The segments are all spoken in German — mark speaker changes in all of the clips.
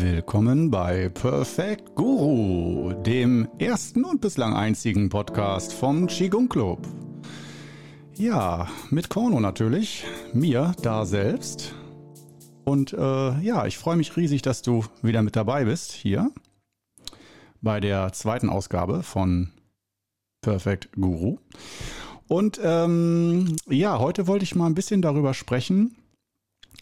Speaker 1: Willkommen bei Perfect Guru, dem ersten und bislang einzigen Podcast vom Qigong Club. Ja, mit Korno natürlich, mir da selbst. Und äh, ja, ich freue mich riesig, dass du wieder mit dabei bist hier bei der zweiten Ausgabe von Perfect Guru. Und ähm, ja, heute wollte ich mal ein bisschen darüber sprechen,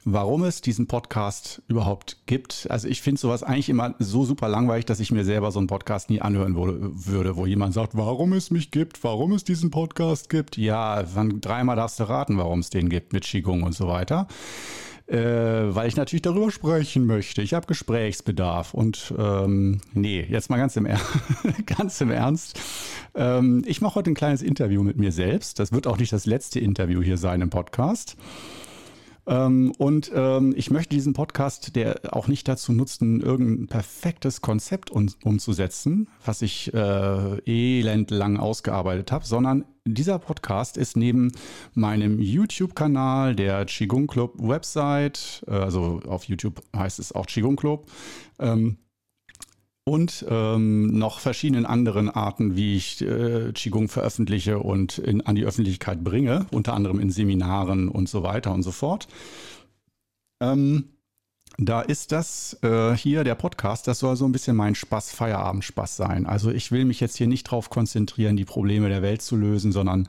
Speaker 1: warum es diesen Podcast überhaupt gibt. Also ich finde sowas eigentlich immer so super langweilig, dass ich mir selber so einen Podcast nie anhören würde, wo jemand sagt, warum es mich gibt, warum es diesen Podcast gibt. Ja, wann dreimal darfst du raten, warum es den gibt mit Qigong und so weiter. Äh, weil ich natürlich darüber sprechen möchte. Ich habe Gesprächsbedarf und ähm, nee, jetzt mal ganz im, er ganz im Ernst. Ähm, ich mache heute ein kleines Interview mit mir selbst. Das wird auch nicht das letzte Interview hier sein im Podcast. Ähm, und ähm, ich möchte diesen Podcast, der auch nicht dazu nutzen, irgendein perfektes Konzept um, umzusetzen, was ich äh, elendlang ausgearbeitet habe, sondern dieser Podcast ist neben meinem YouTube-Kanal, der Qigong Club Website, äh, also auf YouTube heißt es auch Qigong Club, ähm, und ähm, noch verschiedenen anderen Arten, wie ich äh, Qigong veröffentliche und in, an die Öffentlichkeit bringe, unter anderem in Seminaren und so weiter und so fort. Ähm, da ist das äh, hier der Podcast, das soll so ein bisschen mein Spaß, Feierabend-Spaß sein. Also ich will mich jetzt hier nicht darauf konzentrieren, die Probleme der Welt zu lösen, sondern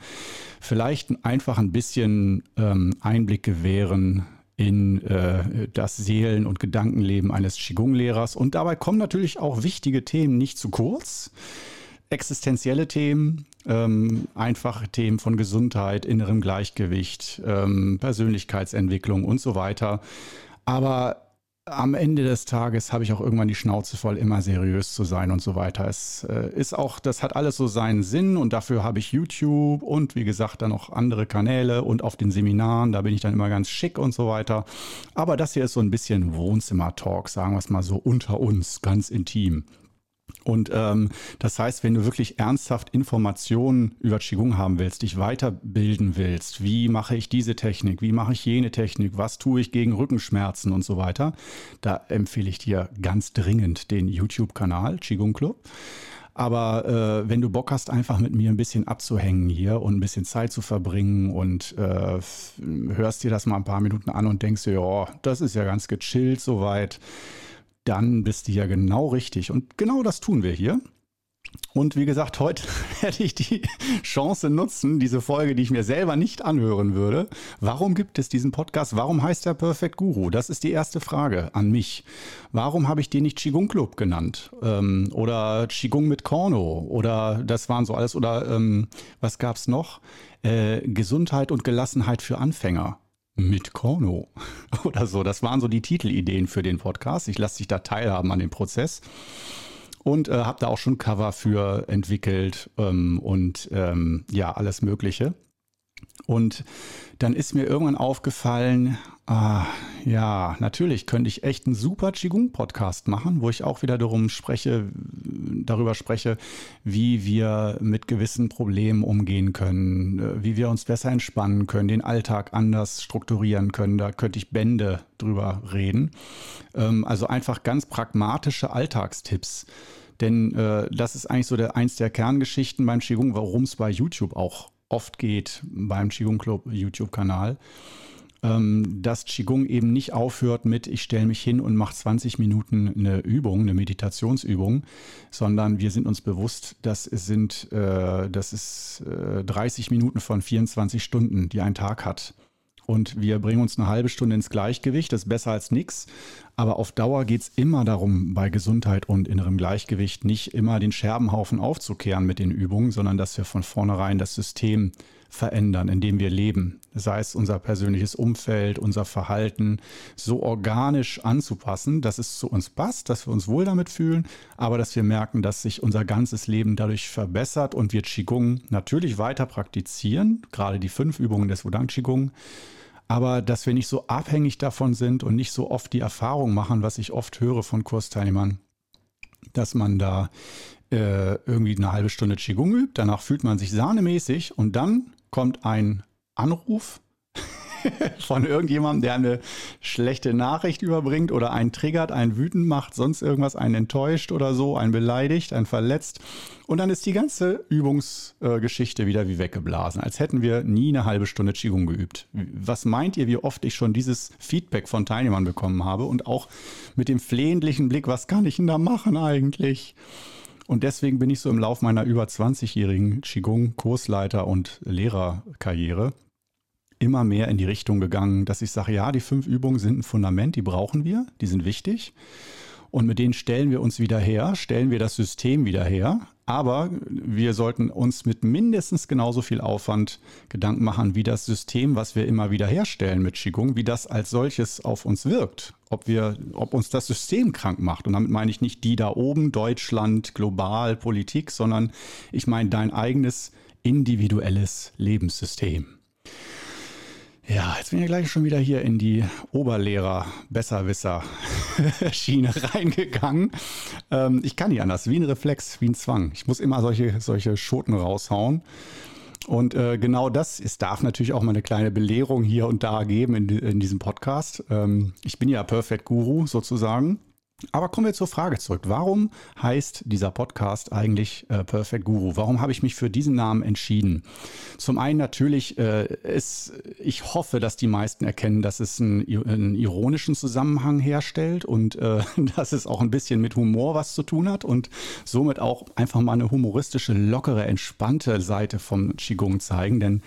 Speaker 1: vielleicht einfach ein bisschen ähm, Einblick gewähren in äh, das Seelen- und Gedankenleben eines Qigong-Lehrers. Und dabei kommen natürlich auch wichtige Themen nicht zu kurz. Existenzielle Themen, ähm, einfache Themen von Gesundheit, innerem Gleichgewicht, ähm, Persönlichkeitsentwicklung und so weiter. Aber am Ende des Tages habe ich auch irgendwann die Schnauze voll, immer seriös zu sein und so weiter. Es äh, ist auch, das hat alles so seinen Sinn und dafür habe ich YouTube und wie gesagt dann noch andere Kanäle und auf den Seminaren, da bin ich dann immer ganz schick und so weiter. Aber das hier ist so ein bisschen Wohnzimmer-Talk, sagen wir es mal so unter uns, ganz intim. Und ähm, das heißt, wenn du wirklich ernsthaft Informationen über Qigong haben willst, dich weiterbilden willst, wie mache ich diese Technik, wie mache ich jene Technik, was tue ich gegen Rückenschmerzen und so weiter, da empfehle ich dir ganz dringend den YouTube-Kanal Qigong Club. Aber äh, wenn du Bock hast, einfach mit mir ein bisschen abzuhängen hier und ein bisschen Zeit zu verbringen und äh, hörst dir das mal ein paar Minuten an und denkst dir, ja, das ist ja ganz gechillt soweit dann bist du ja genau richtig. Und genau das tun wir hier. Und wie gesagt, heute werde ich die Chance nutzen, diese Folge, die ich mir selber nicht anhören würde. Warum gibt es diesen Podcast? Warum heißt er Perfect Guru? Das ist die erste Frage an mich. Warum habe ich den nicht Qigong Club genannt? Ähm, oder Qigong mit Korno? Oder das waren so alles. Oder ähm, was gab es noch? Äh, Gesundheit und Gelassenheit für Anfänger mit Korno oder so. Das waren so die Titelideen für den Podcast. Ich lasse dich da teilhaben an dem Prozess und äh, habe da auch schon Cover für entwickelt ähm, und ähm, ja, alles Mögliche. Und dann ist mir irgendwann aufgefallen, ah, ja, natürlich könnte ich echt einen super Qigong-Podcast machen, wo ich auch wieder darum spreche, darüber spreche, wie wir mit gewissen Problemen umgehen können, äh, wie wir uns besser entspannen können, den Alltag anders strukturieren können. Da könnte ich Bände drüber reden. Ähm, also einfach ganz pragmatische Alltagstipps. Denn äh, das ist eigentlich so der, eins der Kerngeschichten beim Qigong, warum es bei YouTube auch oft geht beim Qigong Club YouTube-Kanal, ähm, dass Qigong eben nicht aufhört mit, ich stelle mich hin und mache 20 Minuten eine Übung, eine Meditationsübung, sondern wir sind uns bewusst, dass es sind, das ist äh, 30 Minuten von 24 Stunden, die ein Tag hat. Und wir bringen uns eine halbe Stunde ins Gleichgewicht, das ist besser als nichts. Aber auf Dauer geht es immer darum, bei Gesundheit und innerem Gleichgewicht nicht immer den Scherbenhaufen aufzukehren mit den Übungen, sondern dass wir von vornherein das System verändern, in dem wir leben. Sei es unser persönliches Umfeld, unser Verhalten, so organisch anzupassen, dass es zu uns passt, dass wir uns wohl damit fühlen, aber dass wir merken, dass sich unser ganzes Leben dadurch verbessert und wir Qigong natürlich weiter praktizieren, gerade die fünf Übungen des Wudang Qigong, aber dass wir nicht so abhängig davon sind und nicht so oft die Erfahrung machen, was ich oft höre von Kursteilnehmern, dass man da äh, irgendwie eine halbe Stunde Qigong übt, danach fühlt man sich sahnemäßig und dann kommt ein Anruf von irgendjemandem, der eine schlechte Nachricht überbringt oder einen triggert, einen wütend macht, sonst irgendwas, einen enttäuscht oder so, einen beleidigt, einen verletzt. Und dann ist die ganze Übungsgeschichte äh, wieder wie weggeblasen, als hätten wir nie eine halbe Stunde Qigong geübt. Was meint ihr, wie oft ich schon dieses Feedback von Teilnehmern bekommen habe und auch mit dem flehentlichen Blick, was kann ich denn da machen eigentlich? Und deswegen bin ich so im Lauf meiner über 20-jährigen Qigong-Kursleiter- und Lehrerkarriere immer mehr in die Richtung gegangen, dass ich sage, ja, die fünf Übungen sind ein Fundament, die brauchen wir, die sind wichtig. Und mit denen stellen wir uns wieder her, stellen wir das System wieder her. Aber wir sollten uns mit mindestens genauso viel Aufwand Gedanken machen, wie das System, was wir immer wieder herstellen mit Qigong, wie das als solches auf uns wirkt. Ob, wir, ob uns das System krank macht. Und damit meine ich nicht die da oben, Deutschland, global, Politik, sondern ich meine dein eigenes individuelles Lebenssystem. Ja, jetzt bin ich gleich schon wieder hier in die Oberlehrer-Besserwisser-Schiene reingegangen. Ähm, ich kann nicht anders, wie ein Reflex, wie ein Zwang. Ich muss immer solche, solche Schoten raushauen. Und äh, genau das, es darf natürlich auch mal eine kleine Belehrung hier und da geben in, in diesem Podcast. Ähm, ich bin ja Perfect Guru sozusagen. Aber kommen wir zur Frage zurück. Warum heißt dieser Podcast eigentlich äh, Perfect Guru? Warum habe ich mich für diesen Namen entschieden? Zum einen natürlich, äh, ist, ich hoffe, dass die meisten erkennen, dass es einen, einen ironischen Zusammenhang herstellt und äh, dass es auch ein bisschen mit Humor was zu tun hat und somit auch einfach mal eine humoristische, lockere, entspannte Seite vom Qigong zeigen. Denn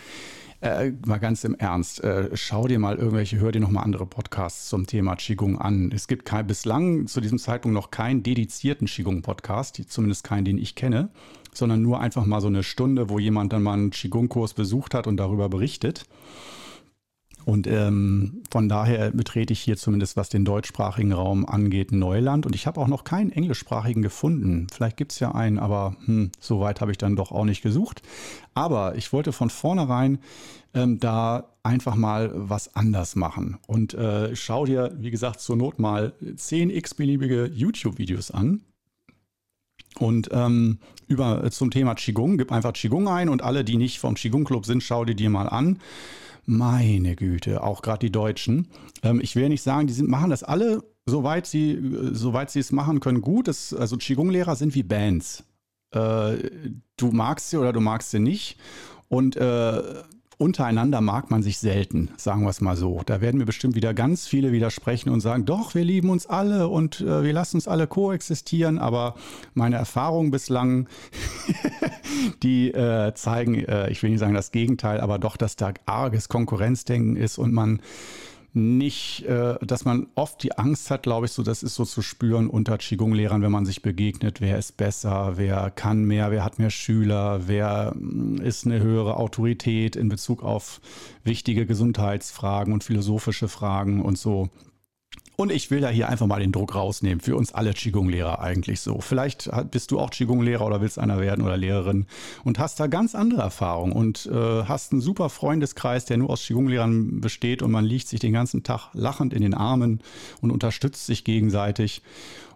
Speaker 1: äh, mal ganz im Ernst, äh, schau dir mal irgendwelche, hör dir nochmal andere Podcasts zum Thema Qigong an. Es gibt kein, bislang zu diesem Zeitpunkt noch keinen dedizierten Qigong-Podcast, zumindest keinen, den ich kenne, sondern nur einfach mal so eine Stunde, wo jemand dann mal einen Qigong-Kurs besucht hat und darüber berichtet. Und ähm, von daher betrete ich hier zumindest, was den deutschsprachigen Raum angeht, Neuland. Und ich habe auch noch keinen englischsprachigen gefunden. Vielleicht gibt es ja einen, aber hm, so weit habe ich dann doch auch nicht gesucht. Aber ich wollte von vornherein ähm, da einfach mal was anders machen. Und äh, schau dir, wie gesagt, zur Not mal 10 x-beliebige YouTube-Videos an. Und ähm, über zum Thema Qigong, gib einfach Qigong ein und alle, die nicht vom Qigong Club sind, schau dir die mal an. Meine Güte, auch gerade die Deutschen. Ähm, ich will nicht sagen, die sind, machen das alle, soweit sie, soweit sie es machen können, gut. Das, also Qigong-Lehrer sind wie Bands. Äh, du magst sie oder du magst sie nicht. Und äh, untereinander mag man sich selten, sagen wir es mal so. Da werden mir bestimmt wieder ganz viele widersprechen und sagen, doch, wir lieben uns alle und äh, wir lassen uns alle koexistieren. Aber meine Erfahrungen bislang, die äh, zeigen, äh, ich will nicht sagen das Gegenteil, aber doch, dass da arges Konkurrenzdenken ist und man nicht, äh, dass man oft die Angst hat, glaube ich, so, das ist so zu spüren unter Qigong-Lehrern, wenn man sich begegnet, wer ist besser, wer kann mehr, wer hat mehr Schüler, wer mm, ist eine höhere Autorität in Bezug auf wichtige Gesundheitsfragen und philosophische Fragen und so. Und ich will da hier einfach mal den Druck rausnehmen. Für uns alle Qigong-Lehrer eigentlich so. Vielleicht bist du auch Qigong-Lehrer oder willst einer werden oder Lehrerin und hast da ganz andere Erfahrungen und äh, hast einen super Freundeskreis, der nur aus Qigong-Lehrern besteht und man liegt sich den ganzen Tag lachend in den Armen und unterstützt sich gegenseitig.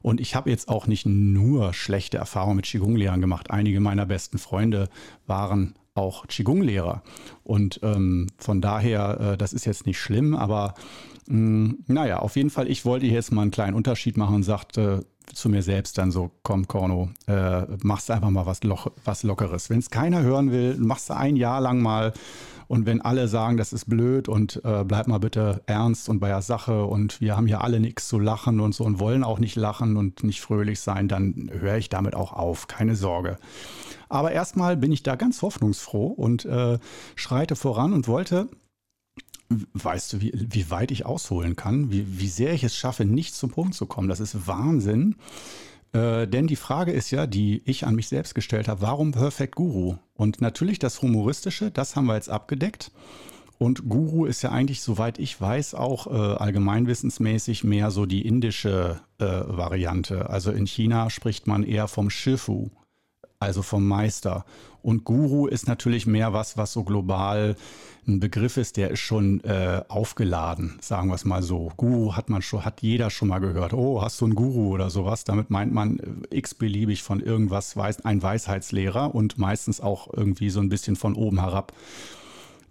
Speaker 1: Und ich habe jetzt auch nicht nur schlechte Erfahrungen mit Qigong-Lehrern gemacht. Einige meiner besten Freunde waren auch Qigong-Lehrer. Und ähm, von daher, äh, das ist jetzt nicht schlimm, aber mh, mm, naja, auf jeden Fall, ich wollte hier jetzt mal einen kleinen Unterschied machen und sagte zu mir selbst dann so, komm Korno, äh, machst einfach mal was, Loch, was Lockeres. Wenn es keiner hören will, machst du ein Jahr lang mal und wenn alle sagen, das ist blöd und äh, bleib mal bitte ernst und bei der Sache und wir haben hier alle nichts zu lachen und so und wollen auch nicht lachen und nicht fröhlich sein, dann höre ich damit auch auf, keine Sorge. Aber erstmal bin ich da ganz hoffnungsfroh und äh, schreite voran und wollte Weißt du, wie, wie weit ich ausholen kann? Wie, wie sehr ich es schaffe, nicht zum Punkt zu kommen? Das ist Wahnsinn. Äh, denn die Frage ist ja, die ich an mich selbst gestellt habe, warum Perfect Guru? Und natürlich das Humoristische, das haben wir jetzt abgedeckt. Und Guru ist ja eigentlich, soweit ich weiß, auch äh, allgemeinwissensmäßig mehr so die indische äh, Variante. Also in China spricht man eher vom Shifu, also vom Meister. Und Guru ist natürlich mehr was, was so global ein Begriff ist, der ist schon äh, aufgeladen, sagen wir es mal so. Guru hat man schon, hat jeder schon mal gehört. Oh, hast du einen Guru oder sowas? Damit meint man äh, x-beliebig von irgendwas, weiß, ein Weisheitslehrer und meistens auch irgendwie so ein bisschen von oben herab.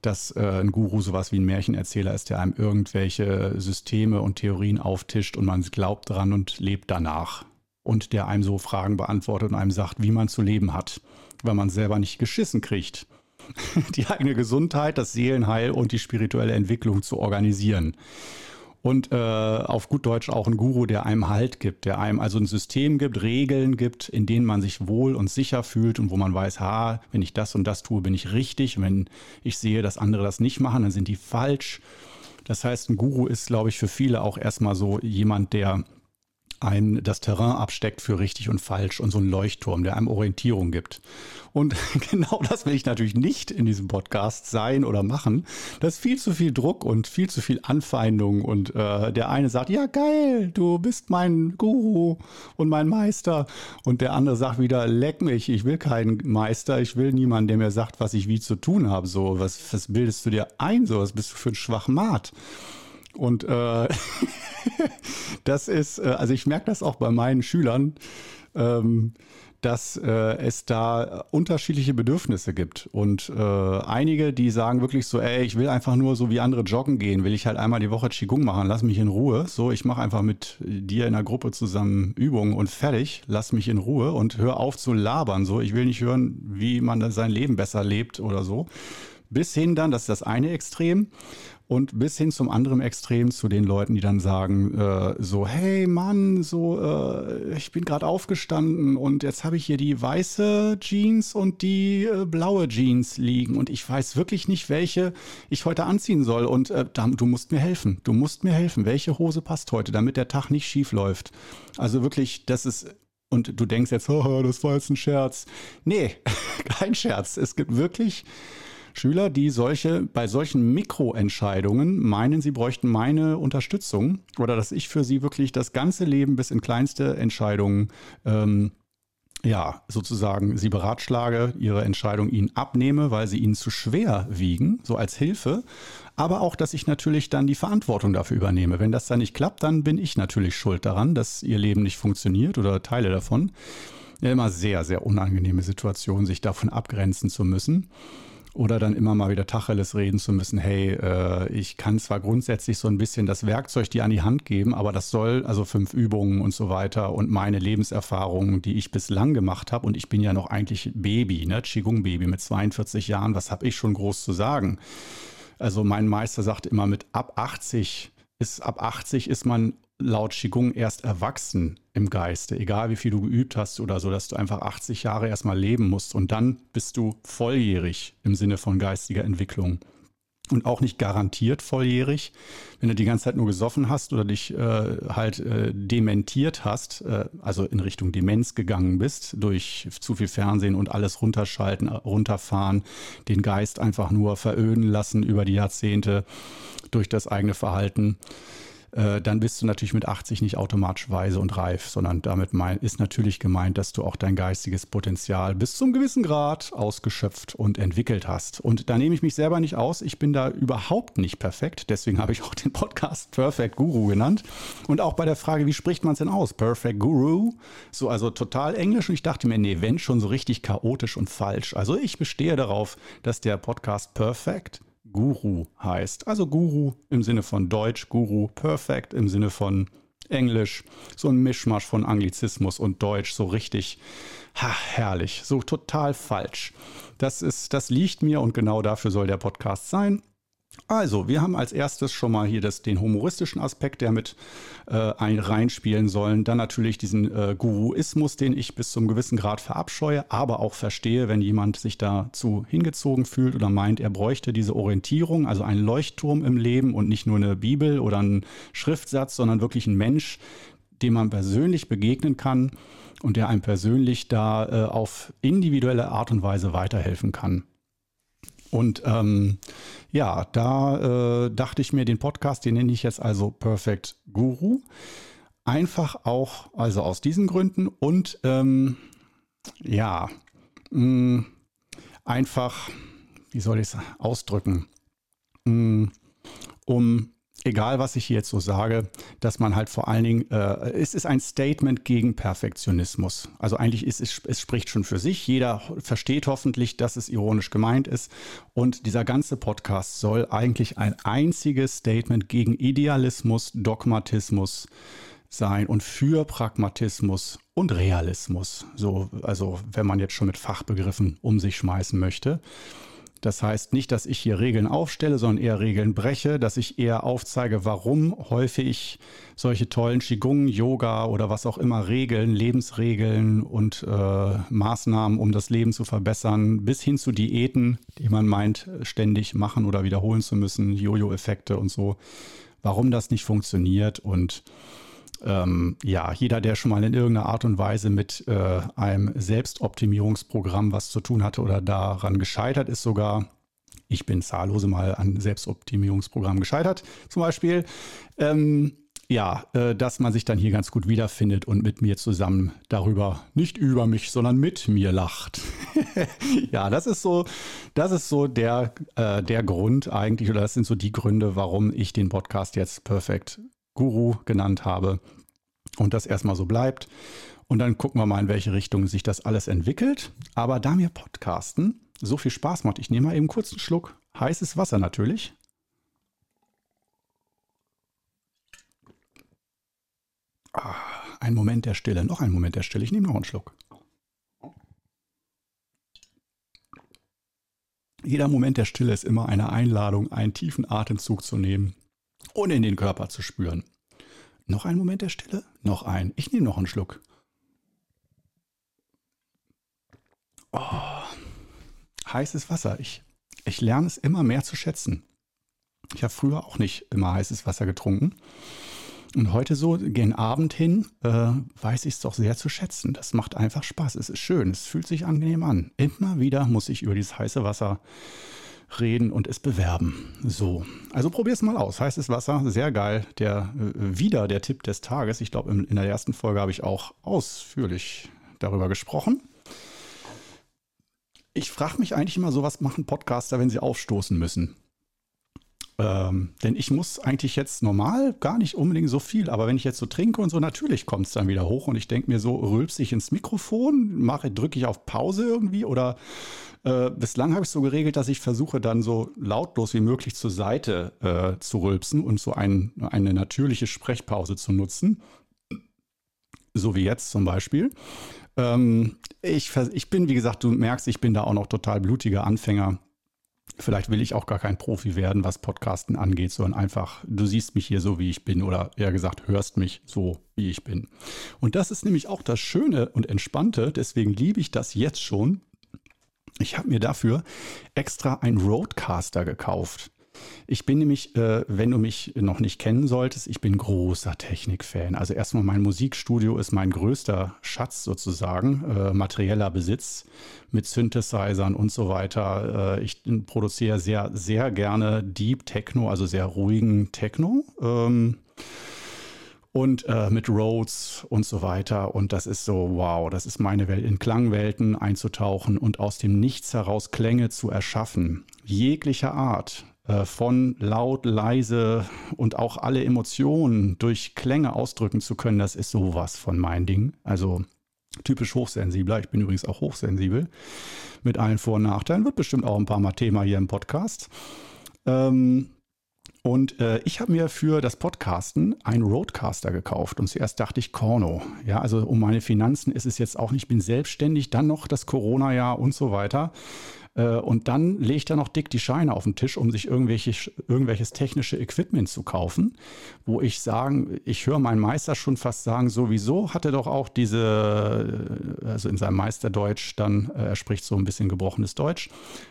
Speaker 1: dass äh, ein Guru sowas wie ein Märchenerzähler ist, der einem irgendwelche Systeme und Theorien auftischt und man glaubt dran und lebt danach. Und der einem so Fragen beantwortet und einem sagt, wie man zu leben hat, weil man selber nicht geschissen kriegt. Die eigene Gesundheit, das Seelenheil und die spirituelle Entwicklung zu organisieren und äh, auf gut Deutsch auch ein Guru, der einem Halt gibt, der einem also ein System gibt, Regeln gibt, in denen man sich wohl und sicher fühlt und wo man weiß, ha, wenn ich das und das tue, bin ich richtig. Wenn ich sehe, dass andere das nicht machen, dann sind die falsch. Das heißt, ein Guru ist, glaube ich, für viele auch erstmal so jemand, der ein, das Terrain absteckt für richtig und falsch und so ein Leuchtturm, der einem Orientierung gibt. Und genau das will ich natürlich nicht in diesem Podcast sein oder machen. Das ist viel zu viel Druck und viel zu viel Anfeindung. Und äh, der eine sagt, ja geil, du bist mein Guru und mein Meister. Und der andere sagt wieder, leck mich, ich will keinen Meister, ich will niemanden, der mir sagt, was ich wie zu tun habe. So, was, was bildest du dir ein? So, was bist du für ein Schwachmat? Und äh, das ist, äh, also ich merke das auch bei meinen Schülern, ähm, dass äh, es da unterschiedliche Bedürfnisse gibt. Und äh, einige, die sagen wirklich so, ey, ich will einfach nur so wie andere joggen gehen, will ich halt einmal die Woche Qigong machen, lass mich in Ruhe. So, ich mache einfach mit dir in der Gruppe zusammen Übungen und fertig, lass mich in Ruhe und hör auf zu labern. So, ich will nicht hören, wie man sein Leben besser lebt oder so. Bis hin dann, das ist das eine Extrem, und bis hin zum anderen Extrem zu den Leuten, die dann sagen, äh, so, hey Mann, so, äh, ich bin gerade aufgestanden und jetzt habe ich hier die weiße Jeans und die äh, blaue Jeans liegen und ich weiß wirklich nicht, welche ich heute anziehen soll. Und äh, du musst mir helfen. Du musst mir helfen. Welche Hose passt heute, damit der Tag nicht schief läuft? Also wirklich, das ist und du denkst jetzt, oh, das war jetzt ein Scherz. Nee, kein Scherz. Es gibt wirklich Schüler, die solche, bei solchen Mikroentscheidungen meinen, sie bräuchten meine Unterstützung oder dass ich für sie wirklich das ganze Leben bis in kleinste Entscheidungen ähm, ja, sozusagen sie beratschlage, ihre Entscheidung ihnen abnehme, weil sie ihnen zu schwer wiegen, so als Hilfe. Aber auch, dass ich natürlich dann die Verantwortung dafür übernehme. Wenn das dann nicht klappt, dann bin ich natürlich schuld daran, dass ihr Leben nicht funktioniert oder Teile davon. Ja, immer sehr, sehr unangenehme Situation, sich davon abgrenzen zu müssen oder dann immer mal wieder Tacheles reden zu müssen, hey, äh, ich kann zwar grundsätzlich so ein bisschen das Werkzeug dir an die Hand geben, aber das soll, also fünf Übungen und so weiter und meine Lebenserfahrungen, die ich bislang gemacht habe und ich bin ja noch eigentlich Baby, ne, Qigong-Baby mit 42 Jahren, was habe ich schon groß zu sagen? Also mein Meister sagt immer, mit ab 80 ist, ab 80 ist man laut Qigong erst erwachsen im Geiste, egal wie viel du geübt hast oder so, dass du einfach 80 Jahre erstmal leben musst und dann bist du volljährig im Sinne von geistiger Entwicklung. Und auch nicht garantiert volljährig, wenn du die ganze Zeit nur gesoffen hast oder dich äh, halt äh, dementiert hast, äh, also in Richtung Demenz gegangen bist, durch zu viel Fernsehen und alles runterschalten, runterfahren, den Geist einfach nur veröden lassen über die Jahrzehnte durch das eigene Verhalten äh, dann bist du natürlich mit 80 nicht automatisch weise und reif, sondern damit mein, ist natürlich gemeint, dass du auch dein geistiges Potenzial bis zum gewissen Grad ausgeschöpft und entwickelt hast. Und da nehme ich mich selber nicht aus. Ich bin da überhaupt nicht perfekt. Deswegen habe ich auch den Podcast Perfect Guru genannt. Und auch bei der Frage, wie spricht man es denn aus? Perfect Guru. So, also total englisch. Und ich dachte mir, nee, wenn schon so richtig chaotisch und falsch. Also ich bestehe darauf, dass der Podcast Perfect Guru heißt. Also Guru im Sinne von Deutsch, Guru Perfect im Sinne von Englisch. So ein Mischmasch von Anglizismus und Deutsch, so richtig ha, herrlich, so total falsch. Das ist, das liegt mir und genau dafür soll der Podcast sein. Also, wir haben als erstes schon mal hier das, den humoristischen Aspekt, der mit äh, ein, reinspielen sollen. Dann natürlich diesen äh, Guruismus, den ich bis zum gewissen Grad verabscheue, aber auch verstehe, wenn jemand sich dazu hingezogen fühlt oder meint, er bräuchte diese Orientierung, also einen Leuchtturm im Leben und nicht nur eine Bibel oder einen Schriftsatz, sondern wirklich ein Mensch, dem man persönlich begegnen kann und der einem persönlich da äh, auf individuelle Art und Weise weiterhelfen kann. Und ähm, ja, da äh, dachte ich mir, den Podcast, den nenne ich jetzt also Perfect Guru. Einfach auch, also aus diesen Gründen und ähm, ja, mh, mm, einfach, wie soll ich es ausdrücken, mh, mm, um egal was ich hier jetzt so sage, dass man halt vor allen Dingen, äh, es ist ein Statement gegen Perfektionismus. Also eigentlich ist es, es spricht schon für sich. Jeder versteht hoffentlich, dass es ironisch gemeint ist. Und dieser ganze Podcast soll eigentlich ein einziges Statement gegen Idealismus, Dogmatismus sein und für Pragmatismus und Realismus. So, also wenn man jetzt schon mit Fachbegriffen um sich schmeißen möchte. Das heißt nicht, dass ich hier Regeln aufstelle, sondern eher Regeln breche, dass ich eher aufzeige, warum häufig solche tollen Qigong, Yoga oder was auch immer Regeln, Lebensregeln und äh, Maßnahmen, um das Leben zu verbessern, bis hin zu Diäten, die man meint, ständig machen oder wiederholen zu müssen, Jojo-Effekte und so, warum das nicht funktioniert und ähm, ja, jeder, der schon mal in irgendeiner Art und Weise mit äh, einem Selbstoptimierungsprogramm was zu tun hatte oder daran gescheitert ist sogar, ich bin zahllose mal an Selbstoptimierungsprogrammen gescheitert, zum Beispiel, ähm, ja, äh, dass man sich dann hier ganz gut wiederfindet und mit mir zusammen darüber, nicht über mich, sondern mit mir lacht. ja, das ist so, das ist so der, äh, der Grund eigentlich, oder das sind so die Gründe, warum ich den Podcast jetzt Perfect Guru genannt habe und das erstmal so bleibt. Und dann gucken wir mal, in welche Richtung sich das alles entwickelt. Aber da mir Podcasten so viel Spaß macht, ich nehme mal eben kurz einen Schluck heißes Wasser natürlich. Ah, ein Moment der Stille, noch ein Moment der Stille. Ich nehme noch einen Schluck. Jeder Moment der Stille ist immer eine Einladung, einen tiefen Atemzug zu nehmen und in den Körper zu spüren. Noch ein Moment der Stille? Noch ein. Ich nehme noch einen Schluck. Oh, heißes Wasser. Ich, ich lerne es immer mehr zu schätzen. Ich habe früher auch nicht immer heißes Wasser getrunken. Und heute so, gegen Abend hin, äh, weiß ich es doch sehr zu schätzen. Das macht einfach Spaß. Es ist schön. Es fühlt sich angenehm an. Immer wieder muss ich über dieses heiße Wasser reden und es bewerben. So, also probier es mal aus. Heißes Wasser, sehr geil. Der äh, wieder der Tipp des Tages. Ich glaube, in, in der ersten Folge habe ich auch ausführlich darüber gesprochen. Ich frage mich eigentlich immer so, was machen Podcaster, wenn sie aufstoßen müssen? Ähm, denn ich muss eigentlich jetzt normal gar nicht unbedingt so viel, aber wenn ich jetzt so trinke und so, natürlich kommt es dann wieder hoch und ich denke mir so, rülpse ich ins Mikrofon, mache, drücke ich auf Pause irgendwie oder äh, bislang habe ich so geregelt, dass ich versuche dann so lautlos wie möglich zur Seite äh, zu rülpsen und so ein, eine natürliche Sprechpause zu nutzen. So wie jetzt zum Beispiel. Ähm, ich, ich bin, wie gesagt, du merkst, ich bin da auch noch total blutiger Anfänger Vielleicht will ich auch gar kein Profi werden, was Podcasten angeht, sondern einfach, du siehst mich hier so, wie ich bin oder eher gesagt, hörst mich so, wie ich bin. Und das ist nämlich auch das Schöne und Entspannte, deswegen liebe ich das jetzt schon. Ich habe mir dafür extra einen Roadcaster gekauft. Ich bin nämlich, äh, wenn du mich noch nicht kennen solltest, ich bin großer Technikfan. Also erstmal mein Musikstudio ist mein größter Schatz sozusagen, äh, materieller Besitz mit Synthesizern und so weiter. Äh, ich produziere sehr, sehr gerne Deep Techno, also sehr ruhigen Techno. Ähm, und äh, mit Rhodes und so weiter. Und das ist so, wow, das ist meine Welt, in Klangwelten einzutauchen und aus dem Nichts heraus Klänge zu erschaffen. Jeglicher Art. Äh, von laut, leise und auch alle Emotionen durch Klänge ausdrücken zu können, das ist sowas von mein Ding. Also typisch hochsensibler. Ich bin übrigens auch hochsensibel mit allen Vor- und Nachteilen. Wird bestimmt auch ein paar Mal Thema hier im Podcast. Ähm, und äh, ich habe mir für das Podcasten einen Roadcaster gekauft und zuerst dachte ich Korno. Ja, also um meine Finanzen ist es jetzt auch nicht, ich bin selbstständig, dann noch das Corona-Jahr und so weiter. Äh, und dann legt er noch dick die Scheine auf den Tisch, um sich irgendwelche, irgendwelches technische Equipment zu kaufen, wo ich sagen, ich höre meinen Meister schon fast sagen, sowieso hat er doch auch diese, äh, also in seinem Meisterdeutsch dann, äh, er spricht so ein bisschen gebrochenes Deutsch,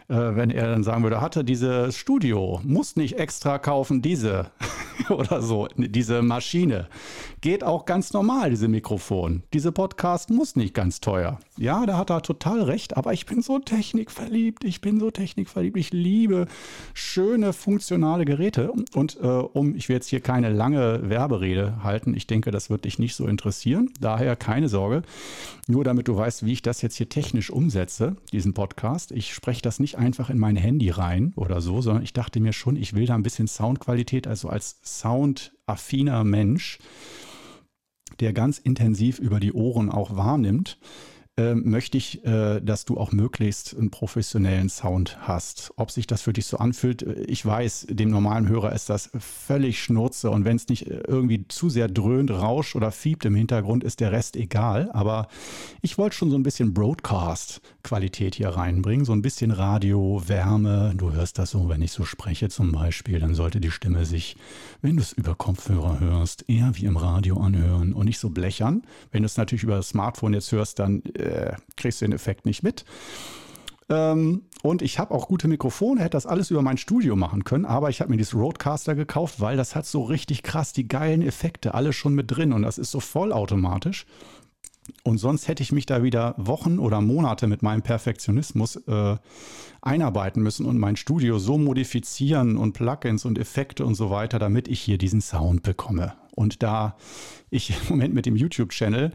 Speaker 1: wenn er dann sagen würde, hatte dieses Studio, muss nicht extra kaufen, diese oder so, diese Maschine. Geht auch ganz normal, diese Mikrofon. Diese Podcast muss nicht ganz teuer. Ja, da hat er total recht, aber ich bin so technikverliebt verliebt, ich bin so technikverliebt, ich liebe schöne, funktionale Geräte. Und äh, um, ich will jetzt hier keine lange Werberede halten, ich denke, das wird dich nicht so interessieren. Daher keine Sorge. Nur damit du weißt, wie ich das jetzt hier technisch umsetze, diesen Podcast. Ich spreche das nicht einfach in mein Handy rein oder so, sondern ich dachte mir schon, ich will da ein bisschen Soundqualität, also als soundaffiner Mensch, der ganz intensiv über die Ohren auch wahrnimmt, äh, möchte ich, äh, dass du auch möglichst einen professionellen Sound hast. Ob sich das für dich so anfühlt, äh, ich weiß, dem normalen Hörer ist das völlig Schnurze und wenn es nicht äh, irgendwie zu sehr dröhnt, rauscht oder fiebt im Hintergrund, ist der Rest egal. Aber ich wollte schon so ein bisschen Broadcast-Qualität hier reinbringen, so ein bisschen Radio, Wärme. Du hörst das so, wenn ich so spreche zum Beispiel, dann sollte die Stimme sich, wenn du es über Kopfhörer hörst, eher wie im Radio anhören und nicht so blechern. Wenn du es natürlich über das Smartphone jetzt hörst, dann äh, kriegst du den Effekt nicht mit. Ähm, und ich habe auch gute Mikrofone, hätte das alles über mein Studio machen können, aber ich habe mir dieses Roadcaster gekauft, weil das hat so richtig krass die geilen Effekte, alle schon mit drin und das ist so vollautomatisch. Und sonst hätte ich mich da wieder Wochen oder Monate mit meinem Perfektionismus äh, einarbeiten müssen und mein Studio so modifizieren und Plugins und Effekte und so weiter, damit ich hier diesen Sound bekomme. Und da ich im Moment mit dem YouTube-Channel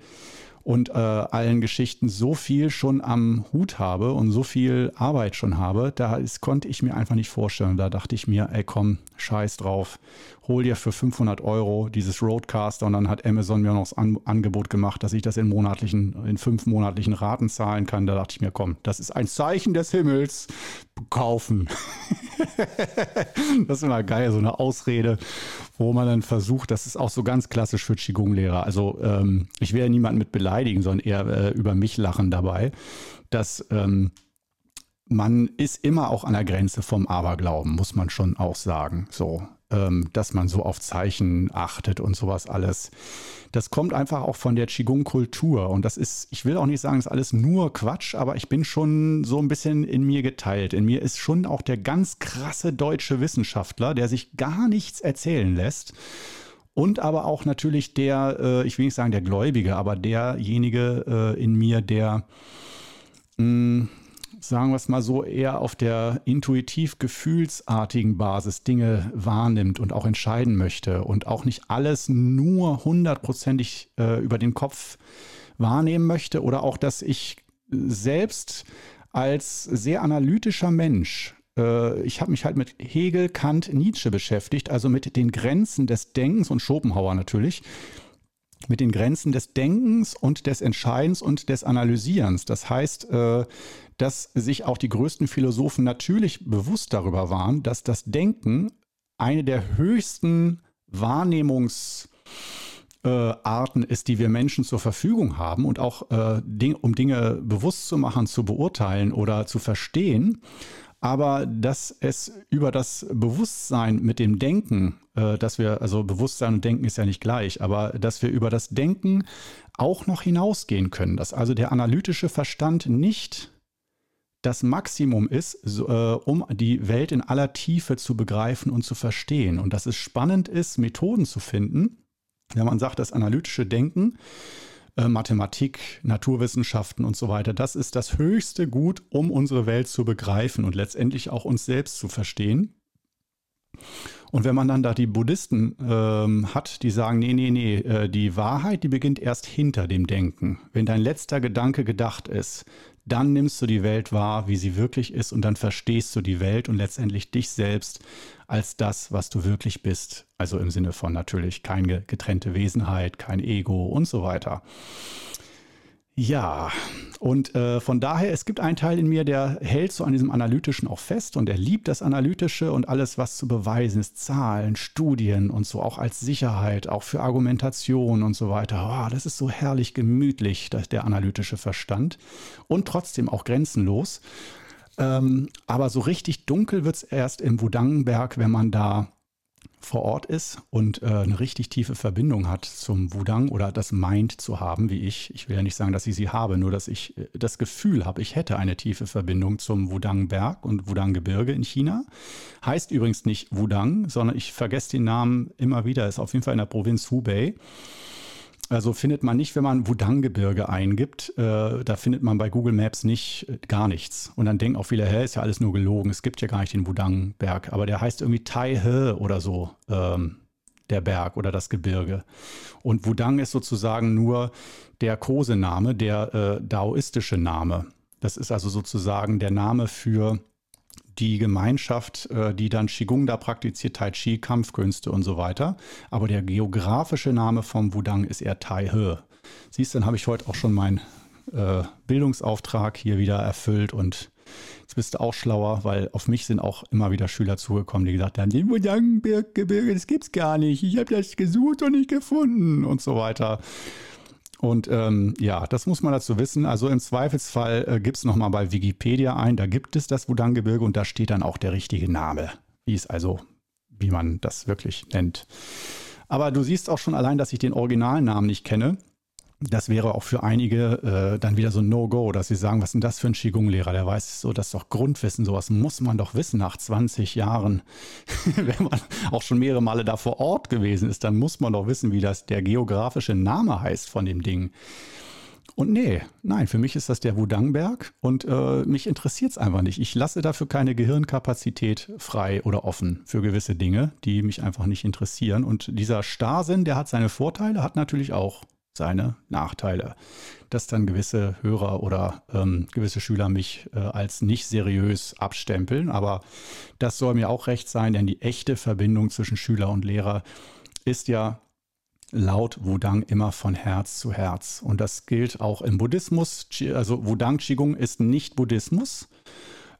Speaker 1: und äh, allen Geschichten so viel schon am Hut habe und so viel Arbeit schon habe, da konnte ich mir einfach nicht vorstellen. Da dachte ich mir, ey komm, scheiß drauf, hol dir für 500 Euro dieses Roadcaster und dann hat Amazon mir noch das An Angebot gemacht, dass ich das in monatlichen, in fünf monatlichen Raten zahlen kann. Da dachte ich mir, komm, das ist ein Zeichen des Himmels, kaufen. das ist immer geil, so eine Ausrede, wo man dann versucht, das ist auch so ganz klassisch für Qigong-Lehrer. Also ähm, ich will ja niemanden mit beleidigen, sondern eher äh, über mich lachen dabei, dass ähm, man ist immer auch an der Grenze vom Aberglauben, muss man schon auch sagen. So, ähm, dass man so auf Zeichen achtet und sowas alles. Das kommt einfach auch von der Qigong-Kultur. Und das ist, ich will auch nicht sagen, das ist alles nur Quatsch, aber ich bin schon so ein bisschen in mir geteilt. In mir ist schon auch der ganz krasse deutsche Wissenschaftler, der sich gar nichts erzählen lässt. Und aber auch natürlich der, äh, ich will nicht sagen der Gläubige, aber derjenige äh, in mir, der mm, sagen wir es mal so, eher auf der intuitiv-gefühlsartigen Basis Dinge wahrnimmt und auch entscheiden möchte und auch nicht alles nur hundertprozentig äh, über den Kopf wahrnehmen möchte oder auch, dass ich selbst als sehr analytischer Mensch äh, ich habe mich halt mit Hegel, Kant, Nietzsche beschäftigt, also mit den Grenzen des Denkens und Schopenhauer natürlich, mit den Grenzen des Denkens und des Entscheidens und des Analysierens. Das heißt, äh, dass sich auch die größten Philosophen natürlich bewusst darüber waren, dass das Denken eine der höchsten Wahrnehmungs- Arten ist, die wir Menschen zur Verfügung haben und auch äh, um Dinge bewusst zu machen, zu beurteilen oder zu verstehen, aber dass es über das Bewusstsein mit dem Denken, äh, dass wir, also Bewusstsein und Denken ist ja nicht gleich, aber dass wir über das Denken auch noch hinausgehen können, dass also der analytische Verstand nicht das Maximum ist, so, äh, um die Welt in aller Tiefe zu begreifen und zu verstehen. Und dass es spannend ist, Methoden zu finden, wenn man sagt, das analytische Denken äh, Mathematik, Naturwissenschaften und so weiter. Das ist das höchste Gut, um unsere Welt zu begreifen und letztendlich auch uns selbst zu verstehen. Und wenn man dann da die Buddhisten ähm, hat, die sagen, nee, nee, nee, äh, die Wahrheit, die beginnt erst hinter dem Denken. Wenn dein letzter Gedanke gedacht ist, dann nimmst du die Welt wahr, wie sie wirklich ist und dann verstehst du die Welt und letztendlich dich selbst als das, was du wirklich bist. Also im Sinne von natürlich keine getrennte Wesenheit, kein Ego und so weiter. Ja, und äh, von daher, es gibt einen Teil in mir, der hält so an diesem Analytischen auch fest und er liebt das Analytische und alles, was zu beweisen ist, Zahlen, Studien und so, auch als Sicherheit, auch für Argumentation und so weiter. Oh, das ist so herrlich gemütlich, das, der analytische Verstand und trotzdem auch grenzenlos. Ähm, aber so richtig dunkel wird es erst im Wudangenberg, wenn man da vor Ort ist und äh, eine richtig tiefe Verbindung hat zum Wudang oder das meint zu haben, wie ich. Ich will ja nicht sagen, dass ich sie habe, nur dass ich äh, das Gefühl habe, ich hätte eine tiefe Verbindung zum Wudang-Berg und Wudang-Gebirge in China. Heißt übrigens nicht Wudang, sondern ich vergesse den Namen immer wieder. Ist auf jeden Fall in der Provinz Hubei. Also findet man nicht, wenn man Wudang-Gebirge eingibt, äh, da findet man bei Google Maps nicht äh, gar nichts. Und dann denken auch viele, hä, ist ja alles nur gelogen, es gibt ja gar nicht den Wudang-Berg. Aber der heißt irgendwie Tai He oder so, ähm, der Berg oder das Gebirge. Und Wudang ist sozusagen nur der Kosename, der äh, daoistische Name. Das ist also sozusagen der Name für die Gemeinschaft, äh, die dann Qigong da praktiziert, Tai Chi, Kampfkünste und so weiter. Aber der geografische Name vom Wudang ist eher Tai He. Siehst du, dann habe ich heute auch schon meinen äh, Bildungsauftrag hier wieder erfüllt und jetzt bist du auch schlauer, weil auf mich sind auch immer wieder Schüler zugekommen, die gesagt haben, den Wudang-Gebirge, das gibt's gar nicht. Ich habe das gesucht und nicht gefunden und so weiter. Und ähm, ja, das muss man dazu wissen. Also im Zweifelsfall äh, gibt es nochmal bei Wikipedia ein, da gibt es das Wudang-Gebirge und da steht dann auch der richtige Name, wie es also, wie man das wirklich nennt. Aber du siehst auch schon allein, dass ich den Originalnamen nicht kenne das wäre auch für einige äh, dann wieder so ein No-Go, dass sie sagen, was ist denn das für ein Qigong-Lehrer? Der weiß so, das ist doch Grundwissen, sowas muss man doch wissen nach 20 Jahren. Wenn man auch schon mehrere Male da vor Ort gewesen ist, dann muss man doch wissen, wie das der geografische Name heißt von dem Ding. Und nee, nein, für mich ist das der Wudangberg und äh, mich interessiert es einfach nicht. Ich lasse dafür keine Gehirnkapazität frei oder offen für gewisse Dinge, die mich einfach nicht interessieren. Und dieser Starrsinn, der hat seine Vorteile, hat natürlich auch seine Nachteile. Dass dann gewisse Hörer oder ähm, gewisse Schüler mich äh, als nicht seriös abstempeln, aber das soll mir auch recht sein, denn die echte Verbindung zwischen Schüler und Lehrer ist ja laut Wudang immer von Herz zu Herz. Und das gilt auch im Buddhismus. Also Wudang Qigong ist nicht Buddhismus,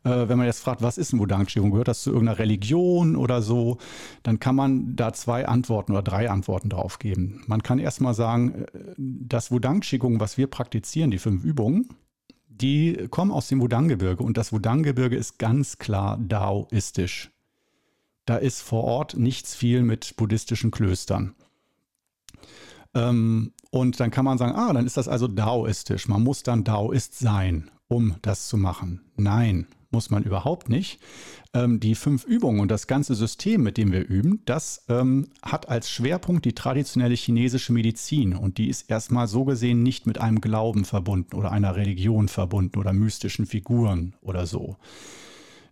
Speaker 1: äh, wenn man jetzt fragt, was ist ein Wudang Qigong? Gehört das zu irgendeiner Religion oder so? Dann kann man da zwei Antworten oder drei Antworten drauf geben. Man kann erstmal sagen, äh, das Wudang Qigong, was wir praktizieren, die fünf Übungen, die kommen aus dem Wudang-Gebirge und das Wudang-Gebirge ist ganz klar daoistisch. Da ist vor Ort nichts viel mit buddhistischen Klöstern. Ähm, und dann kann man sagen, ah, dann ist das also daoistisch. Man muss dann Daoist sein, um das zu machen. Nein, muss man überhaupt nicht. Ähm, die fünf Übungen und das ganze System, mit dem wir üben, das ähm, hat als Schwerpunkt die traditionelle chinesische Medizin und die ist erstmal so gesehen nicht mit einem Glauben verbunden oder einer Religion verbunden oder mystischen Figuren oder so,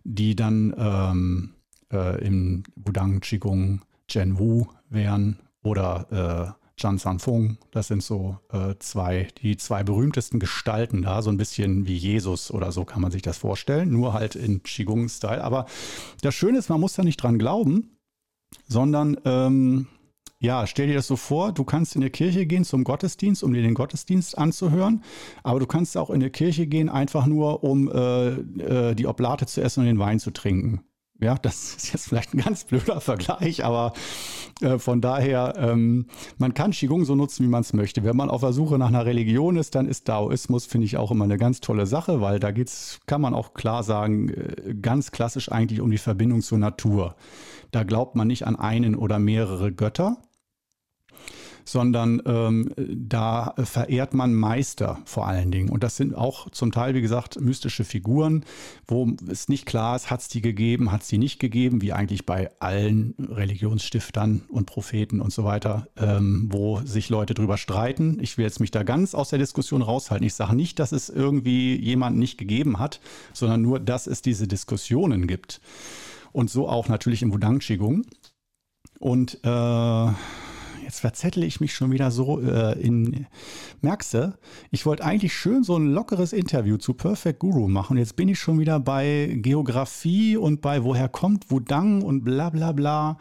Speaker 1: die dann ähm, äh, im Wudang Qigong Zhen Wu wären oder äh, Zhan Sanfeng. Das sind so äh, zwei, die zwei berühmtesten Gestalten da, so ein bisschen wie Jesus oder so kann man sich das vorstellen, nur halt in Qigong-Style. Aber das Schöne ist, man muss da nicht dran glauben, sondern ähm, ja, stell dir das so vor, du kannst in die Kirche gehen zum Gottesdienst, um dir den Gottesdienst anzuhören, aber du kannst auch in die Kirche gehen, einfach nur, um äh, äh, die Oblate zu essen und den Wein zu trinken. Ja, das ist jetzt vielleicht ein ganz blöder Vergleich, aber äh, von daher, ähm, man kann Qigong so nutzen, wie man es möchte. Wenn man auf der Suche nach einer Religion ist, dann ist Daoismus, finde ich, auch immer eine ganz tolle Sache, weil da geht's, kann man auch klar sagen, äh, ganz klassisch eigentlich um die Verbindung zur Natur. Da glaubt man nicht an einen oder mehrere Götter, sondern ähm, da verehrt man Meister vor allen Dingen. Und das sind auch zum Teil, wie gesagt, mystische Figuren, wo es nicht klar ist, hat es die gegeben, hat es die nicht gegeben, wie eigentlich bei allen Religionsstiftern und Propheten und so weiter, ähm, wo sich Leute drüber streiten. Ich will jetzt mich da ganz aus der Diskussion raushalten. Ich sage nicht, dass es irgendwie jemanden nicht gegeben hat, sondern nur, dass es diese Diskussionen gibt. Und so auch natürlich im Wudang Qigong. Und äh, jetzt verzettel ich mich schon wieder so äh, in. Merkst du, ich wollte eigentlich schön so ein lockeres Interview zu Perfect Guru machen. Jetzt bin ich schon wieder bei Geografie und bei woher kommt Wudang und bla bla bla.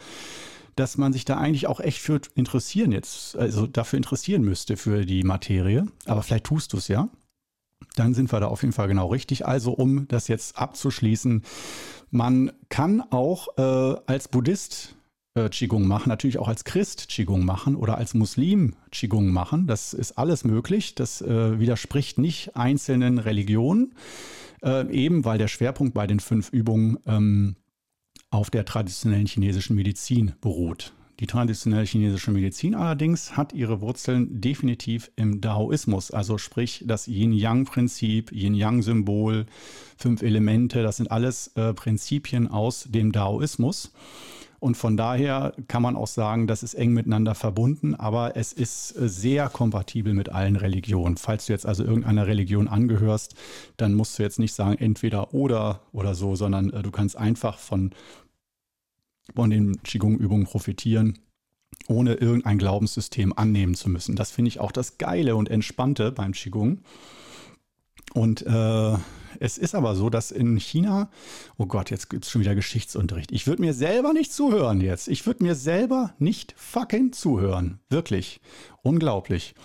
Speaker 1: Dass man sich da eigentlich auch echt für interessieren jetzt, also dafür interessieren müsste für die Materie. Aber vielleicht tust du es ja. Dann sind wir da auf jeden Fall genau richtig. Also, um das jetzt abzuschließen, man kann auch äh, als Buddhist äh, Qigong machen, natürlich auch als Christ Qigong machen oder als Muslim Qigong machen. Das ist alles möglich. Das äh, widerspricht nicht einzelnen Religionen, äh, eben weil der Schwerpunkt bei den fünf Übungen ähm, auf der traditionellen chinesischen Medizin beruht. Die traditionelle chinesische Medizin allerdings hat ihre Wurzeln definitiv im Daoismus, also sprich das Yin-Yang-Prinzip, Yin-Yang-Symbol, fünf Elemente, das sind alles äh, Prinzipien aus dem Daoismus. Und von daher kann man auch sagen, das ist eng miteinander verbunden, aber es ist äh, sehr kompatibel mit allen Religionen. Falls du jetzt also irgendeiner Religion angehörst, dann musst du jetzt nicht sagen entweder oder oder so, sondern äh, du kannst einfach von, von den Qigong-Übungen profitieren ohne irgendein Glaubenssystem annehmen zu müssen. Das finde ich auch das Geile und Entspannte beim Qigong. Und äh, Es ist aber so, dass in China, oh Gott, jetzt gibt es schon wieder Geschichtsunterricht. Ich würde mir selber nicht zuhören jetzt. Ich würde mir selber nicht fucking zuhören. Wirklich. Unglaublich.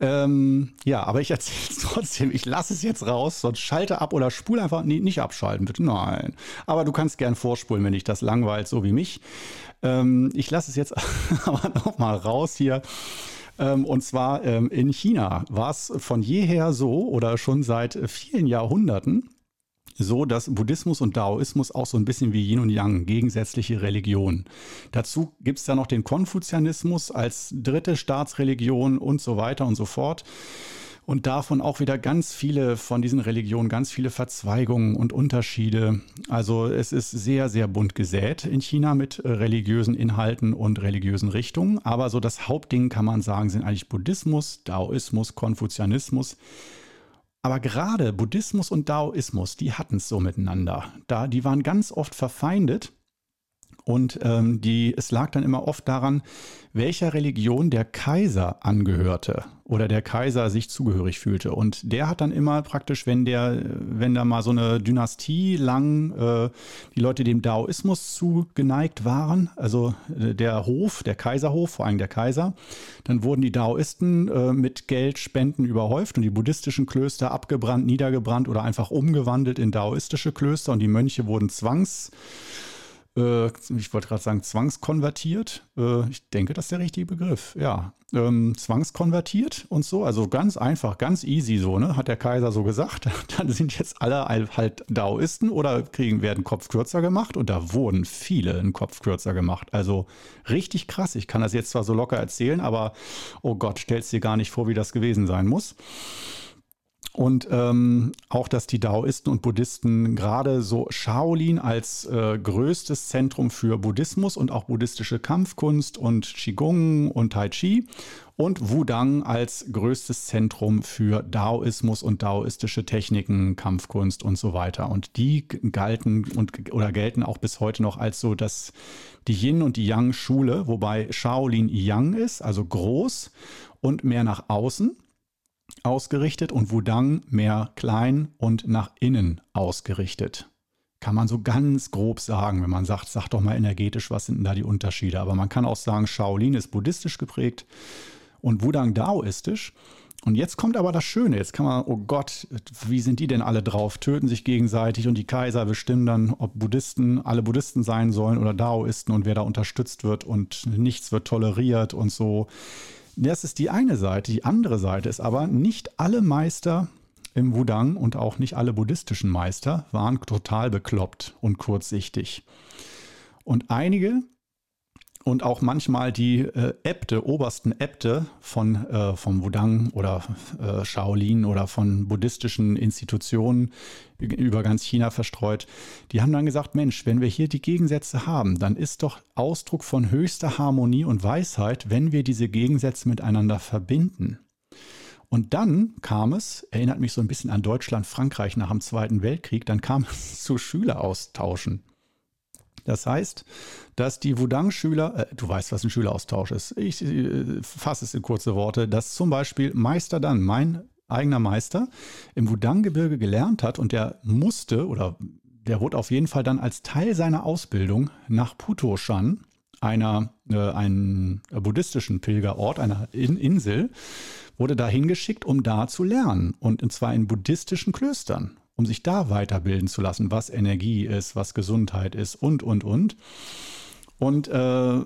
Speaker 1: Ähm, ja, aber ich erzähle es trotzdem. Ich lasse es jetzt raus, sonst schalte ab oder spule einfach. Nee, nicht abschalten, bitte. Nein. Aber du kannst gern vorspulen, wenn dich das langweilt, so wie mich. Ähm, ich lasse es jetzt aber nochmal raus hier. Ähm, und zwar ähm, in China war es von jeher so oder schon seit vielen Jahrhunderten so, dass Buddhismus und Daoismus auch so ein bisschen wie Yin und Yang, gegensätzliche Religionen. Dazu gibt es da noch den Konfuzianismus als dritte Staatsreligion und so weiter und so fort und davon auch wieder ganz viele von diesen Religionen, ganz viele Verzweigungen und Unterschiede. Also es ist sehr, sehr bunt gesät in China mit äh, religiösen Inhalten und religiösen Richtungen. Aber so das Hauptding kann man sagen, sind eigentlich Buddhismus, Daoismus, Konfuzianismus. Aber gerade Buddhismus und Daoismus, die hatten es so miteinander. Da, die waren ganz oft verfeindet und ähm, die, es lag dann immer oft daran, welcher Religion der Kaiser angehörte oder der Kaiser sich zugehörig fühlte. Und der hat dann immer praktisch, wenn der, wenn da mal so eine Dynastie lang äh, die Leute dem Daoismus zugeneigt waren, also äh, der Hof, der Kaiserhof, vor allem der Kaiser, dann wurden die Daoisten äh, mit Geldspenden überhäuft und die buddhistischen Klöster abgebrannt, niedergebrannt oder einfach umgewandelt in daoistische Klöster und die Mönche wurden zwangs äh, ich wollte gerade sagen, zwangskonvertiert. Äh, ich denke, das ist der richtige Begriff. Ja, ähm, zwangskonvertiert und so. Also ganz einfach, ganz easy so, ne? Hat der Kaiser so gesagt. Dann sind jetzt alle halt Daoisten oder kriegen, werden Kopf kürzer gemacht und da wurden viele einen Kopf kürzer gemacht. Also richtig krass. Ich kann das jetzt zwar so locker erzählen, aber oh Gott, stellst dir gar nicht vor, wie das gewesen sein muss. Und ähm, auch, dass die Daoisten und Buddhisten gerade so Shaolin als äh, größtes Zentrum für Buddhismus und auch buddhistische Kampfkunst und Qigong und Tai Chi und Wudang als größtes Zentrum für Daoismus und daoistische Techniken, Kampfkunst und so weiter. Und die galten und oder gelten auch bis heute noch als so dass die Yin und die Yang Schule, wobei Shaolin Yang ist, also groß und mehr nach außen ausgerichtet und Wudang mehr klein und nach innen ausgerichtet. Kann man so ganz grob sagen, wenn man sagt, sag doch mal energetisch, was sind denn da die Unterschiede? Aber man kann auch sagen, Shaolin ist buddhistisch geprägt und Wudang daoistisch. Und jetzt kommt aber das Schöne. Jetzt kann man, oh Gott, wie sind die denn alle drauf? Töten sich gegenseitig und die Kaiser bestimmen dann, ob Buddhisten alle Buddhisten sein sollen oder Daoisten und wer da unterstützt wird und nichts wird toleriert und so. Das ist die eine Seite. Die andere Seite ist aber, nicht alle Meister im Wudang und auch nicht alle buddhistischen Meister waren total bekloppt und kurzsichtig. Und einige und auch manchmal die äh, Äbte, obersten Äbte von, äh, vom Wudang oder äh, Shaolin oder von buddhistischen Institutionen über ganz China verstreut, die haben dann gesagt, Mensch, wenn wir hier die Gegensätze haben, dann ist doch Ausdruck von höchster Harmonie und Weisheit, wenn wir diese Gegensätze miteinander verbinden. Und dann kam es, erinnert mich so ein bisschen an Deutschland, Frankreich nach dem Zweiten Weltkrieg, dann kam es zu Schüleraustauschen. Das heißt, dass die Wudang-Schüler, äh, du weißt, was ein Schüleraustausch ist, ich äh, fasse es in kurze Worte, dass zum Beispiel Meister dann, mein eigener Meister, im Wudang-Gebirge gelernt hat und der musste oder der wurde auf jeden Fall dann als Teil seiner Ausbildung nach Putoshan, einer, äh, einen buddhistischen Pilgerort, einer In Insel, wurde da hingeschickt, um da zu lernen. Und zwar in buddhistischen Klöstern um sich da weiterbilden zu lassen, was Energie ist, was Gesundheit ist und, und, und. Und äh,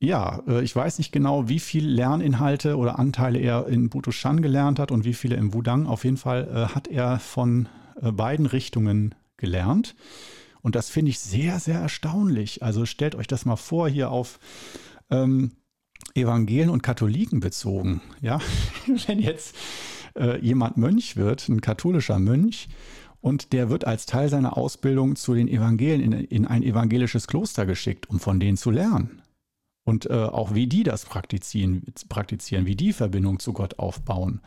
Speaker 1: ja, äh, ich weiß nicht genau, wie viel Lerninhalte oder Anteile er in Butushan gelernt hat und wie viele im Wudang. Auf jeden Fall äh, hat er von äh, beiden Richtungen gelernt. Und das finde ich sehr, sehr erstaunlich. Also stellt euch das mal vor, hier auf ähm, Evangelien und Katholiken bezogen. Ja, wenn jetzt äh, jemand Mönch wird, ein katholischer Mönch, und der wird als Teil seiner Ausbildung zu den Evangelien in, in ein evangelisches Kloster geschickt, um von denen zu lernen. Und äh, auch wie die das praktizieren, praktizieren, wie die Verbindung zu Gott aufbauen.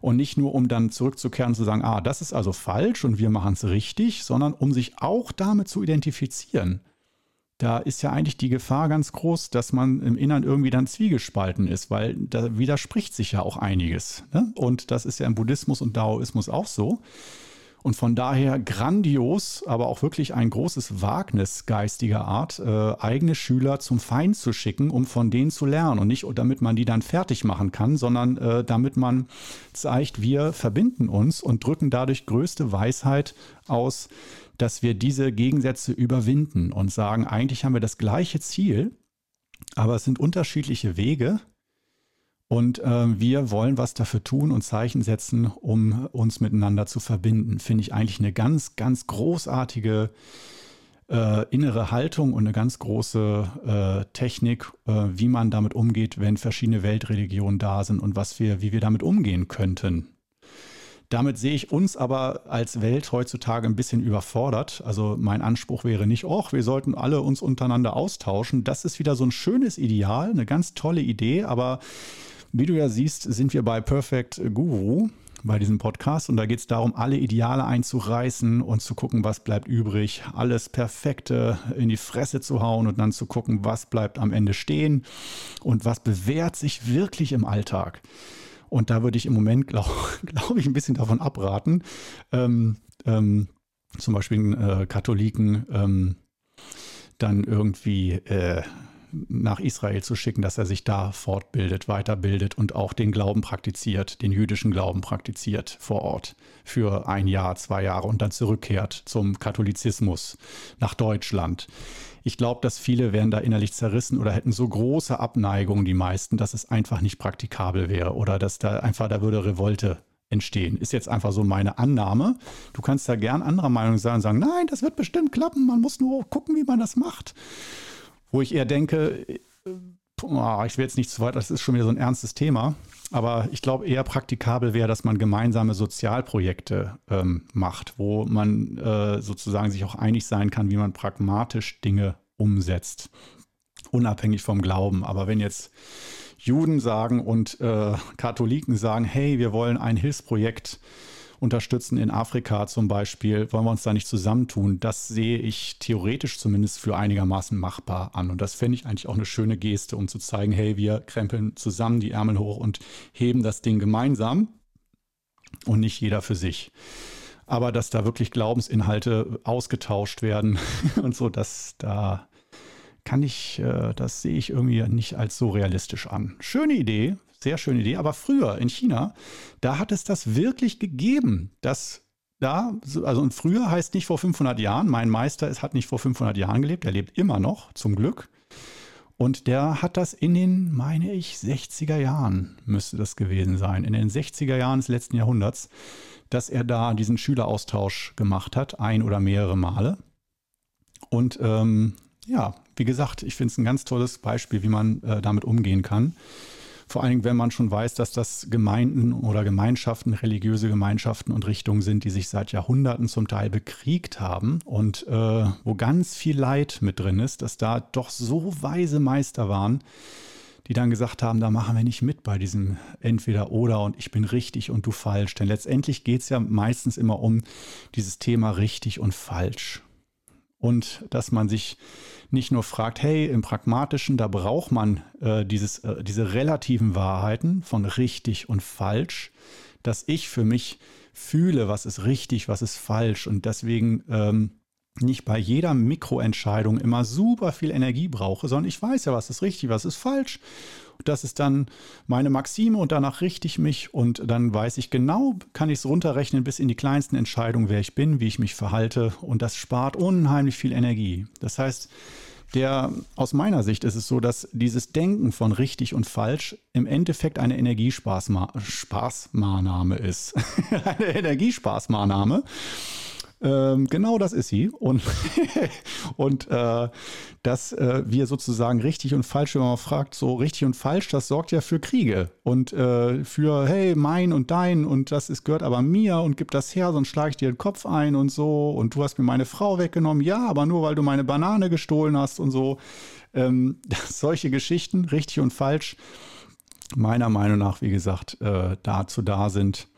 Speaker 1: Und nicht nur, um dann zurückzukehren und zu sagen, ah, das ist also falsch und wir machen es richtig, sondern um sich auch damit zu identifizieren. Da ist ja eigentlich die Gefahr ganz groß, dass man im Innern irgendwie dann zwiegespalten ist, weil da widerspricht sich ja auch einiges. Ne? Und das ist ja im Buddhismus und Daoismus auch so. Und von daher grandios, aber auch wirklich ein großes Wagnis geistiger Art, äh, eigene Schüler zum Feind zu schicken, um von denen zu lernen. Und nicht damit man die dann fertig machen kann, sondern äh, damit man zeigt, wir verbinden uns und drücken dadurch größte Weisheit aus, dass wir diese Gegensätze überwinden und sagen, eigentlich haben wir das gleiche Ziel, aber es sind unterschiedliche Wege und äh, wir wollen was dafür tun und Zeichen setzen, um uns miteinander zu verbinden. Finde ich eigentlich eine ganz, ganz großartige äh, innere Haltung und eine ganz große äh, Technik, äh, wie man damit umgeht, wenn verschiedene Weltreligionen da sind und was wir, wie wir damit umgehen könnten. Damit sehe ich uns aber als Welt heutzutage ein bisschen überfordert. Also mein Anspruch wäre nicht, oh, wir sollten alle uns untereinander austauschen. Das ist wieder so ein schönes Ideal, eine ganz tolle Idee, aber wie du ja siehst, sind wir bei Perfect Guru bei diesem Podcast und da geht es darum, alle Ideale einzureißen und zu gucken, was bleibt übrig, alles Perfekte in die Fresse zu hauen und dann zu gucken, was bleibt am Ende stehen und was bewährt sich wirklich im Alltag. Und da würde ich im Moment, glaube glaub ich, ein bisschen davon abraten. Ähm, ähm, zum Beispiel äh, Katholiken ähm, dann irgendwie äh, nach Israel zu schicken, dass er sich da fortbildet, weiterbildet und auch den Glauben praktiziert, den jüdischen Glauben praktiziert vor Ort für ein Jahr, zwei Jahre und dann zurückkehrt zum Katholizismus nach Deutschland. Ich glaube, dass viele wären da innerlich zerrissen oder hätten so große Abneigungen, die meisten, dass es einfach nicht praktikabel wäre oder dass da einfach, da würde Revolte entstehen. Ist jetzt einfach so meine Annahme. Du kannst da gern anderer Meinung sein und sagen, nein, das wird bestimmt klappen, man muss nur gucken, wie man das macht wo ich eher denke, äh, ich will jetzt nicht zu weit, das ist schon wieder so ein ernstes Thema, aber ich glaube eher praktikabel wäre, dass man gemeinsame Sozialprojekte ähm, macht, wo man äh, sozusagen sich auch einig sein kann, wie man pragmatisch Dinge umsetzt, unabhängig vom Glauben. Aber wenn jetzt Juden sagen und äh, Katholiken sagen, hey, wir wollen ein Hilfsprojekt unterstützen in Afrika zum Beispiel, wollen wir uns da nicht zusammentun? Das sehe ich theoretisch zumindest für einigermaßen machbar an. Und das fände ich eigentlich auch eine schöne Geste, um zu zeigen, hey, wir krempeln zusammen die Ärmel hoch und heben das Ding gemeinsam und nicht jeder für sich. Aber dass da wirklich Glaubensinhalte ausgetauscht werden und so, das da kann ich, äh, das sehe ich irgendwie nicht als so realistisch an. Schöne Idee, sehr schöne Idee. Aber früher in China, da hat es das wirklich gegeben, dass da, also und früher heißt nicht vor 500 Jahren, mein Meister ist, hat nicht vor 500 Jahren gelebt, er lebt immer noch, zum Glück. Und der hat das in den, meine ich, 60er Jahren müsste das gewesen sein, in den 60er Jahren des letzten Jahrhunderts, dass er da diesen Schüleraustausch gemacht hat, ein oder mehrere Male. Und ähm, ja, wie gesagt, ich finde es ein ganz tolles Beispiel, wie man äh, damit umgehen kann. Vor allen Dingen, wenn man schon weiß, dass das Gemeinden oder Gemeinschaften, religiöse Gemeinschaften und Richtungen sind, die sich seit Jahrhunderten zum Teil bekriegt haben und äh, wo ganz viel Leid mit drin ist, dass da doch so weise Meister waren, die dann gesagt haben, da machen wir nicht mit bei diesem entweder oder und ich bin richtig und du falsch. Denn letztendlich geht es ja meistens immer um dieses Thema richtig und falsch und dass man sich nicht nur fragt, hey, im Pragmatischen, da braucht man äh, dieses, äh, diese relativen Wahrheiten von richtig und falsch, dass ich für mich fühle, was ist richtig, was ist falsch. Und deswegen ähm, nicht bei jeder Mikroentscheidung immer super viel Energie brauche, sondern ich weiß ja, was ist richtig, was ist falsch das ist dann meine Maxime und danach richte ich mich und dann weiß ich genau, kann ich es runterrechnen bis in die kleinsten Entscheidungen, wer ich bin, wie ich mich verhalte und das spart unheimlich viel Energie. Das heißt, der, aus meiner Sicht ist es so, dass dieses Denken von richtig und falsch im Endeffekt eine Energiespaßmaßnahme ist. eine Energiespaßmaßnahme. Ähm, genau das ist sie. Und, und äh, dass äh, wir sozusagen richtig und falsch, wenn man fragt, so richtig und falsch, das sorgt ja für Kriege und äh, für, hey, mein und dein und das ist, gehört aber mir und gib das her, sonst schlage ich dir den Kopf ein und so und du hast mir meine Frau weggenommen, ja, aber nur weil du meine Banane gestohlen hast und so. Ähm, solche Geschichten, richtig und falsch, meiner Meinung nach, wie gesagt, äh, dazu da sind,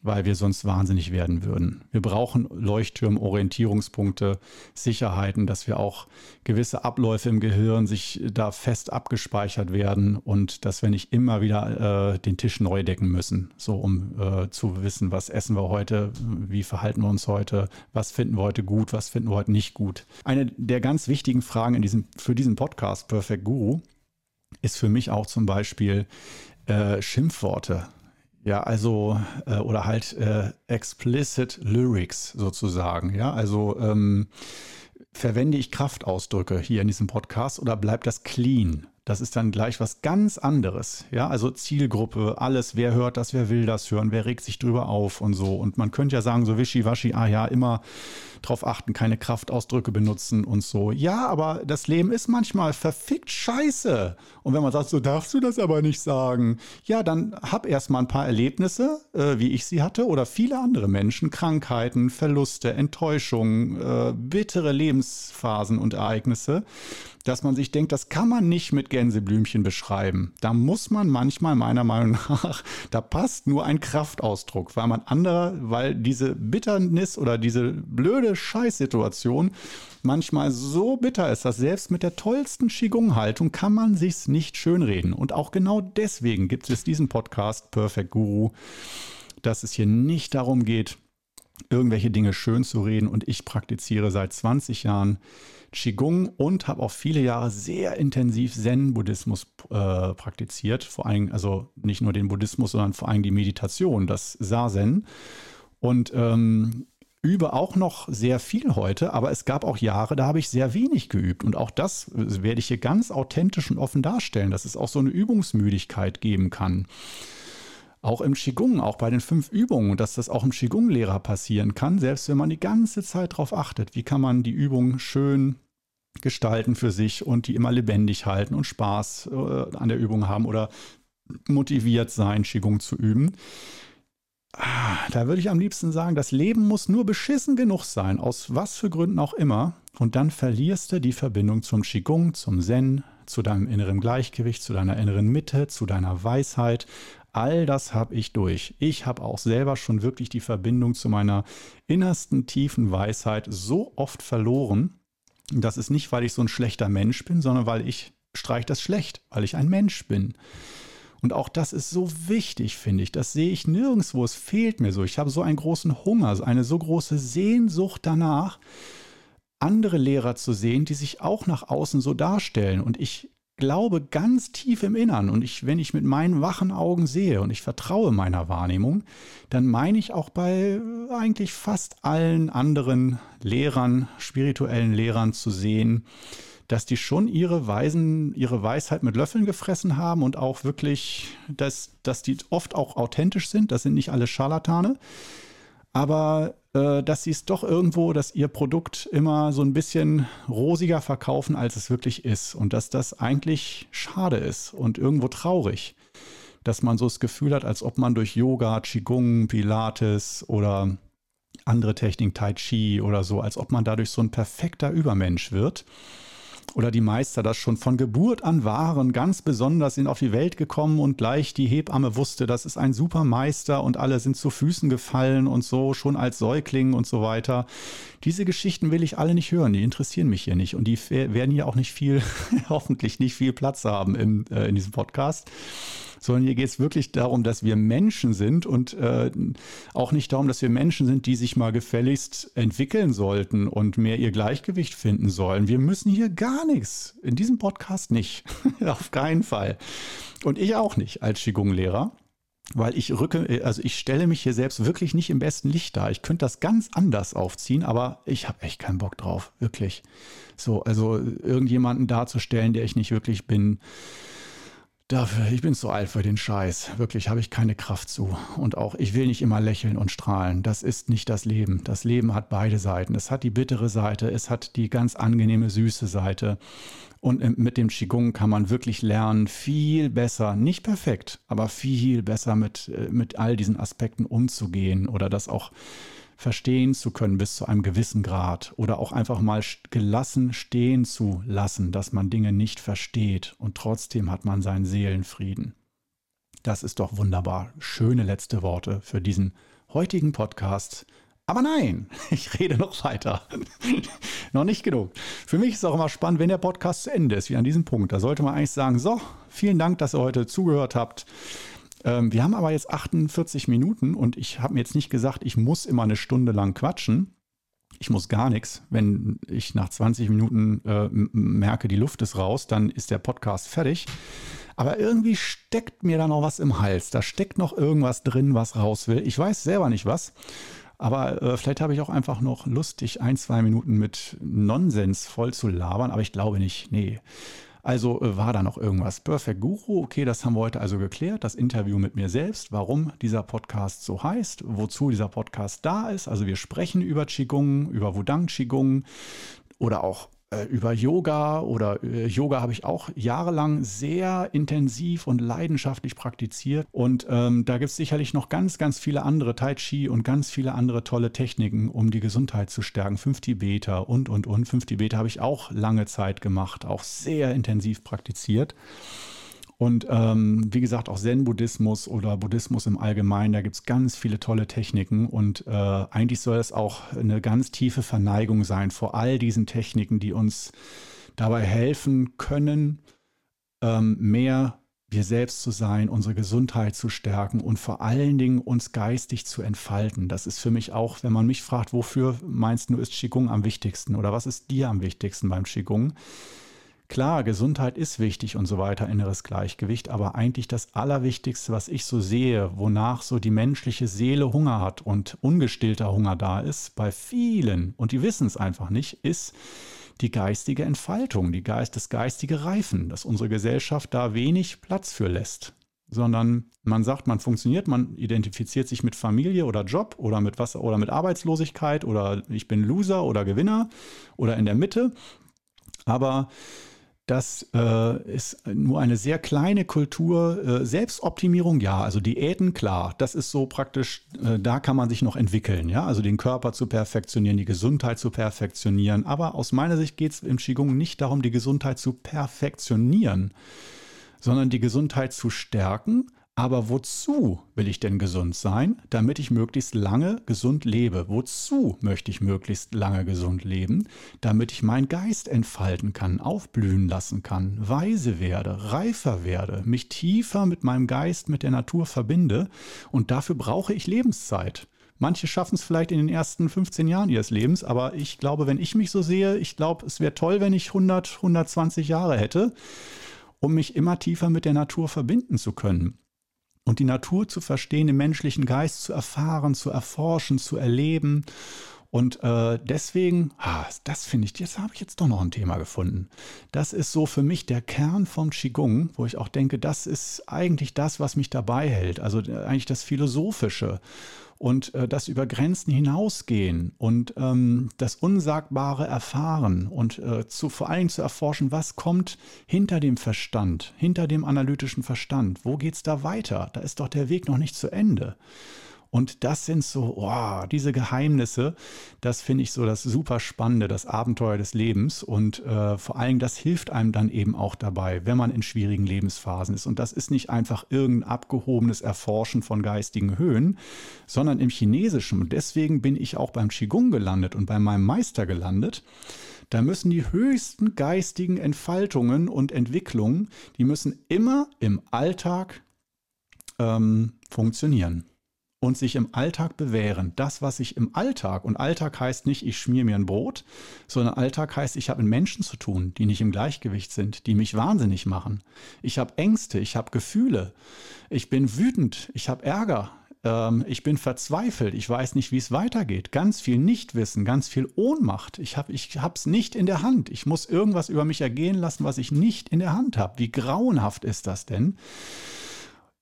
Speaker 1: weil wir sonst wahnsinnig werden würden. Wir brauchen Leuchtturm, Orientierungspunkte, Sicherheiten, dass wir auch gewisse Abläufe im Gehirn sich da fest abgespeichert werden und dass wir nicht immer wieder äh, den Tisch neu decken müssen, so um äh, zu wissen, was essen wir heute, wie verhalten wir uns heute, was finden wir heute gut, was finden wir heute nicht gut. Eine der ganz wichtigen Fragen in diesem, für diesen Podcast Perfect Guru ist für mich auch zum Beispiel äh, Schimpfworte. Ja, also, äh, oder halt äh, explicit Lyrics sozusagen. Ja, also ähm, verwende ich Kraftausdrücke hier in diesem Podcast oder bleibt das clean? Das ist dann gleich was ganz anderes. Ja, also Zielgruppe, alles, wer hört das, wer will das hören, wer regt sich drüber auf und so. Und man könnte ja sagen, so wischiwaschi, ah ja, immer drauf achten, keine Kraftausdrücke benutzen und so. Ja, aber das Leben ist manchmal verfickt scheiße. Und wenn man sagt, so darfst du das aber nicht sagen, ja, dann hab erst mal ein paar Erlebnisse, äh, wie ich sie hatte, oder viele andere Menschen, Krankheiten, Verluste, Enttäuschungen, äh, bittere Lebensphasen und Ereignisse dass man sich denkt, das kann man nicht mit Gänseblümchen beschreiben. Da muss man manchmal meiner Meinung nach, da passt nur ein Kraftausdruck, weil man andere, weil diese Bitternis oder diese blöde Scheißsituation manchmal so bitter ist, dass selbst mit der tollsten Qigong-Haltung kann man sich's nicht schönreden. Und auch genau deswegen gibt es diesen Podcast Perfect Guru, dass es hier nicht darum geht, irgendwelche Dinge schön zu reden. Und ich praktiziere seit 20 Jahren Qigong und habe auch viele Jahre sehr intensiv Zen-Buddhismus äh, praktiziert. Vor allem, also nicht nur den Buddhismus, sondern vor allem die Meditation, das Sazen. Und ähm, übe auch noch sehr viel heute, aber es gab auch Jahre, da habe ich sehr wenig geübt. Und auch das werde ich hier ganz authentisch und offen darstellen, dass es auch so eine Übungsmüdigkeit geben kann. Auch im Qigong, auch bei den fünf Übungen, dass das auch im Qigong-Lehrer passieren kann, selbst wenn man die ganze Zeit darauf achtet, wie kann man die Übung schön gestalten für sich und die immer lebendig halten und Spaß äh, an der Übung haben oder motiviert sein, Qigong zu üben. Ah, da würde ich am liebsten sagen, das Leben muss nur beschissen genug sein, aus was für Gründen auch immer. Und dann verlierst du die Verbindung zum Qigong, zum Zen, zu deinem inneren Gleichgewicht, zu deiner inneren Mitte, zu deiner Weisheit, All das habe ich durch. Ich habe auch selber schon wirklich die Verbindung zu meiner innersten tiefen Weisheit so oft verloren. Das ist nicht, weil ich so ein schlechter Mensch bin, sondern weil ich streich das schlecht, weil ich ein Mensch bin. Und auch das ist so wichtig, finde ich. Das sehe ich nirgendwo. Es fehlt mir so. Ich habe so einen großen Hunger, eine so große Sehnsucht danach, andere Lehrer zu sehen, die sich auch nach außen so darstellen. Und ich glaube ganz tief im Innern und ich, wenn ich mit meinen wachen Augen sehe und ich vertraue meiner Wahrnehmung, dann meine ich auch bei eigentlich fast allen anderen Lehrern, spirituellen Lehrern zu sehen, dass die schon ihre Weisen, ihre Weisheit mit Löffeln gefressen haben und auch wirklich, dass, dass die oft auch authentisch sind. Das sind nicht alle Scharlatane aber äh, dass sie es doch irgendwo, dass ihr Produkt immer so ein bisschen rosiger verkaufen, als es wirklich ist. Und dass das eigentlich schade ist und irgendwo traurig. Dass man so das Gefühl hat, als ob man durch Yoga, Qigong, Pilates oder andere Techniken, Tai Chi oder so, als ob man dadurch so ein perfekter Übermensch wird oder die Meister das schon von Geburt an waren, ganz besonders sind auf die Welt gekommen und gleich die Hebamme wusste, das ist ein super Meister und alle sind zu Füßen gefallen und so, schon als Säugling und so weiter. Diese Geschichten will ich alle nicht hören, die interessieren mich hier nicht und die werden hier auch nicht viel, hoffentlich nicht viel Platz haben im, äh, in diesem Podcast sondern hier geht es wirklich darum, dass wir Menschen sind und äh, auch nicht darum, dass wir Menschen sind, die sich mal gefälligst entwickeln sollten und mehr ihr Gleichgewicht finden sollen. Wir müssen hier gar nichts. In diesem Podcast nicht. Auf keinen Fall. Und ich auch nicht als Qigong-Lehrer weil ich rücke, also ich stelle mich hier selbst wirklich nicht im besten Licht dar. Ich könnte das ganz anders aufziehen, aber ich habe echt keinen Bock drauf, wirklich. So, also irgendjemanden darzustellen, der ich nicht wirklich bin, Dafür, ich bin zu alt für den Scheiß. Wirklich habe ich keine Kraft zu. Und auch, ich will nicht immer lächeln und strahlen. Das ist nicht das Leben. Das Leben hat beide Seiten. Es hat die bittere Seite, es hat die ganz angenehme, süße Seite. Und mit dem Qigong kann man wirklich lernen, viel besser, nicht perfekt, aber viel besser mit, äh, mit all diesen Aspekten umzugehen oder das auch verstehen zu können bis zu einem gewissen Grad oder auch einfach mal gelassen stehen zu lassen, dass man Dinge nicht versteht und trotzdem hat man seinen Seelenfrieden. Das ist doch wunderbar. Schöne letzte Worte für diesen heutigen Podcast. Aber nein, ich rede noch weiter. noch nicht genug. Für mich ist auch immer spannend, wenn der Podcast zu Ende ist, wie an diesem Punkt. Da sollte man eigentlich sagen, so, vielen Dank, dass ihr heute zugehört habt. Ähm, wir haben aber jetzt 48 Minuten und ich habe mir jetzt nicht gesagt, ich muss immer eine Stunde lang quatschen. Ich muss gar nichts. Wenn ich nach 20 Minuten äh, merke, die Luft ist raus, dann ist der Podcast fertig. Aber irgendwie steckt mir da noch was im Hals. Da steckt noch irgendwas drin, was raus will. Ich weiß selber nicht was. Aber äh, vielleicht habe ich auch einfach noch Lust, dich ein, zwei Minuten mit Nonsens voll zu labern. Aber ich glaube nicht. Nee. Also äh, war da noch irgendwas? Perfect Guru, okay, das haben wir heute also geklärt. Das Interview mit mir selbst, warum dieser Podcast so heißt, wozu dieser Podcast da ist. Also wir sprechen über Qigong, über Wudang Qigong oder auch äh, über Yoga oder äh, Yoga habe ich auch jahrelang sehr intensiv und leidenschaftlich praktiziert. Und ähm, da gibt es sicherlich noch ganz, ganz viele andere Tai Chi und ganz viele andere tolle Techniken, um die Gesundheit zu stärken. Fünf Tibeter und, und, und. Fünf Tibeter habe ich auch lange Zeit gemacht, auch sehr intensiv praktiziert. Und ähm, wie gesagt, auch Zen-Buddhismus oder Buddhismus im Allgemeinen, da gibt es ganz viele tolle Techniken. Und äh, eigentlich soll es auch eine ganz tiefe Verneigung sein vor all diesen Techniken, die uns dabei helfen können, ähm, mehr wir selbst zu sein, unsere Gesundheit zu stärken und vor allen Dingen uns geistig zu entfalten. Das ist für mich auch, wenn man mich fragt, wofür meinst du, ist Qigong am wichtigsten oder was ist dir am wichtigsten beim Qigong? Klar, Gesundheit ist wichtig und so weiter, inneres Gleichgewicht, aber eigentlich das Allerwichtigste, was ich so sehe, wonach so die menschliche Seele Hunger hat und ungestillter Hunger da ist, bei vielen, und die wissen es einfach nicht, ist die geistige Entfaltung, die Geist, das geistige Reifen, dass unsere Gesellschaft da wenig Platz für lässt. Sondern man sagt, man funktioniert, man identifiziert sich mit Familie oder Job oder mit was oder mit Arbeitslosigkeit oder ich bin Loser oder Gewinner oder in der Mitte. Aber das äh, ist nur eine sehr kleine Kultur. Äh, Selbstoptimierung, ja, also Diäten, klar, das ist so praktisch, äh, da kann man sich noch entwickeln, ja, also den Körper zu perfektionieren, die Gesundheit zu perfektionieren. Aber aus meiner Sicht geht es im Qigong nicht darum, die Gesundheit zu perfektionieren, sondern die Gesundheit zu stärken aber wozu will ich denn gesund sein? Damit ich möglichst lange gesund lebe. Wozu möchte ich möglichst lange gesund leben? Damit ich meinen Geist entfalten kann, aufblühen lassen kann, weise werde, reifer werde, mich tiefer mit meinem Geist, mit der Natur verbinde. Und dafür brauche ich Lebenszeit. Manche schaffen es vielleicht in den ersten 15 Jahren ihres Lebens, aber ich glaube, wenn ich mich so sehe, ich glaube, es wäre toll, wenn ich 100, 120 Jahre hätte, um mich immer tiefer mit der Natur verbinden zu können und die Natur zu verstehen, den menschlichen Geist zu erfahren, zu erforschen, zu erleben. Und äh, deswegen, ah, das finde ich, jetzt habe ich jetzt doch noch ein Thema gefunden. Das ist so für mich der Kern vom Qigong, wo ich auch denke, das ist eigentlich das, was mich dabei hält. Also äh, eigentlich das Philosophische und äh, das über Grenzen hinausgehen und ähm, das Unsagbare erfahren und äh, zu, vor Dingen zu erforschen, was kommt hinter dem Verstand, hinter dem analytischen Verstand. Wo geht es da weiter? Da ist doch der Weg noch nicht zu Ende. Und das sind so, oh, diese Geheimnisse, das finde ich so das super Spannende, das Abenteuer des Lebens. Und äh, vor allem, das hilft einem dann eben auch dabei, wenn man in schwierigen Lebensphasen ist. Und das ist nicht einfach irgendein abgehobenes Erforschen von geistigen Höhen, sondern im Chinesischen. Und deswegen bin ich auch beim Qigong gelandet und bei meinem Meister gelandet. Da müssen die höchsten geistigen Entfaltungen und Entwicklungen, die müssen immer im Alltag ähm, funktionieren und sich im Alltag bewähren. Das, was ich im Alltag, und Alltag heißt nicht, ich schmier mir ein Brot, sondern Alltag heißt, ich habe mit Menschen zu tun, die nicht im Gleichgewicht sind, die mich wahnsinnig machen. Ich habe Ängste, ich habe Gefühle, ich bin wütend, ich habe Ärger, ähm, ich bin verzweifelt, ich weiß nicht, wie es weitergeht. Ganz viel Nichtwissen, ganz viel Ohnmacht. Ich habe es nicht in der Hand. Ich muss irgendwas über mich ergehen lassen, was ich nicht in der Hand habe. Wie grauenhaft ist das denn?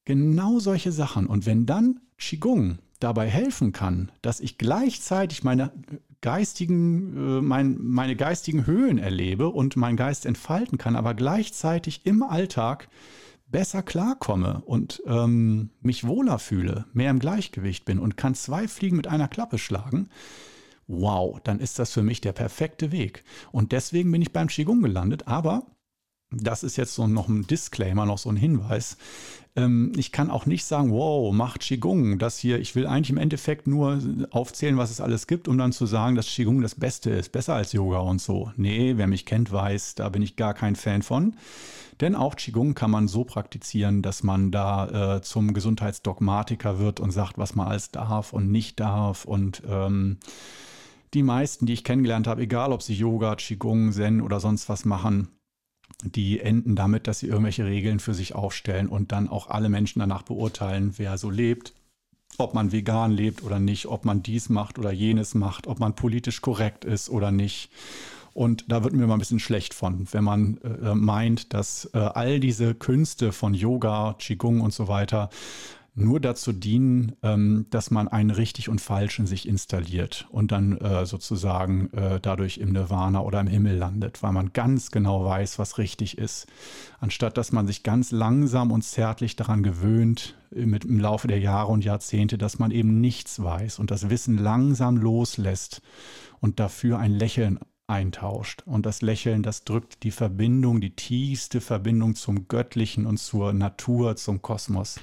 Speaker 1: Genau solche Sachen. Und wenn dann Qigong dabei helfen kann, dass ich gleichzeitig meine geistigen, äh, mein, meine geistigen Höhen erlebe und meinen Geist entfalten kann, aber gleichzeitig im Alltag besser klarkomme und ähm, mich wohler fühle, mehr im Gleichgewicht bin und kann zwei Fliegen mit einer Klappe schlagen, wow, dann ist das für mich der perfekte Weg. Und deswegen bin ich beim Qigong gelandet, aber das ist jetzt so noch ein Disclaimer, noch so ein Hinweis. Ähm, ich kann auch nicht sagen, wow, macht Qigong. Das hier, ich will eigentlich im Endeffekt nur aufzählen, was es alles gibt, um dann zu sagen, dass Qigong das Beste ist, besser als Yoga und so. Nee, wer mich kennt, weiß, da bin ich gar kein Fan von. Denn auch Qigong kann man so praktizieren, dass man da äh, zum Gesundheitsdogmatiker wird und sagt, was man alles darf und nicht darf. Und ähm, die meisten, die ich kennengelernt habe, egal ob sie Yoga, Qigong, Zen oder sonst was machen, die enden damit, dass sie irgendwelche Regeln für sich aufstellen und dann auch alle Menschen danach beurteilen, wer so lebt, ob man vegan lebt oder nicht, ob man dies macht oder jenes macht, ob man politisch korrekt ist oder nicht. Und da wird mir mal ein bisschen schlecht von, wenn man äh, meint, dass äh, all diese Künste von Yoga, Qigong und so weiter nur dazu dienen, ähm, dass man einen richtig und falsch in sich installiert und dann äh, sozusagen äh, dadurch im Nirvana oder im Himmel landet, weil man ganz genau weiß, was richtig ist, anstatt dass man sich ganz langsam und zärtlich daran gewöhnt, äh, mit, im Laufe der Jahre und Jahrzehnte, dass man eben nichts weiß und das Wissen langsam loslässt und dafür ein Lächeln eintauscht. Und das Lächeln, das drückt die Verbindung, die tiefste Verbindung zum Göttlichen und zur Natur, zum Kosmos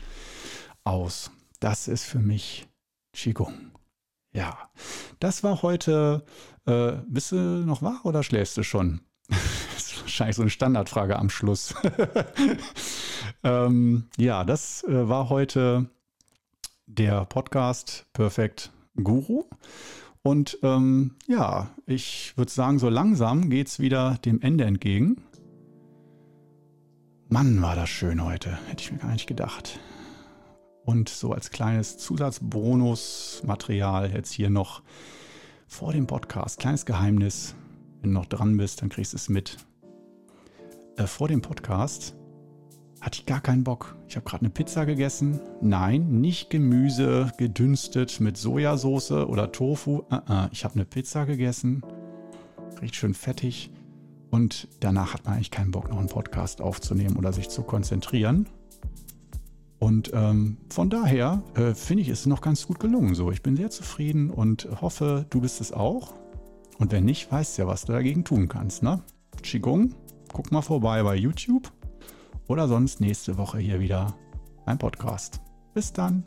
Speaker 1: aus. Das ist für mich Qigong. Ja, das war heute. Äh, bist du noch wach oder schläfst du schon? das ist wahrscheinlich so eine Standardfrage am Schluss. ähm, ja, das äh, war heute der Podcast Perfect Guru. Und ähm, ja, ich würde sagen, so langsam geht es wieder dem Ende entgegen. Mann, war das schön heute. Hätte ich mir gar nicht gedacht. Und so als kleines Zusatzbonusmaterial jetzt hier noch vor dem Podcast, kleines Geheimnis. Wenn du noch dran bist, dann kriegst du es mit. Äh, vor dem Podcast hatte ich gar keinen Bock. Ich habe gerade eine Pizza gegessen. Nein, nicht Gemüse gedünstet mit Sojasauce oder Tofu. Uh -uh. Ich habe eine Pizza gegessen. Riecht schön fettig. Und danach hat man eigentlich keinen Bock, noch einen Podcast aufzunehmen oder sich zu konzentrieren. Und ähm, von daher äh, finde ich es noch ganz gut gelungen. So, ich bin sehr zufrieden und hoffe, du bist es auch. Und wenn nicht, weißt ja, was du dagegen tun kannst. Ne? Qigong, guck mal vorbei bei YouTube oder sonst nächste Woche hier wieder ein Podcast. Bis dann.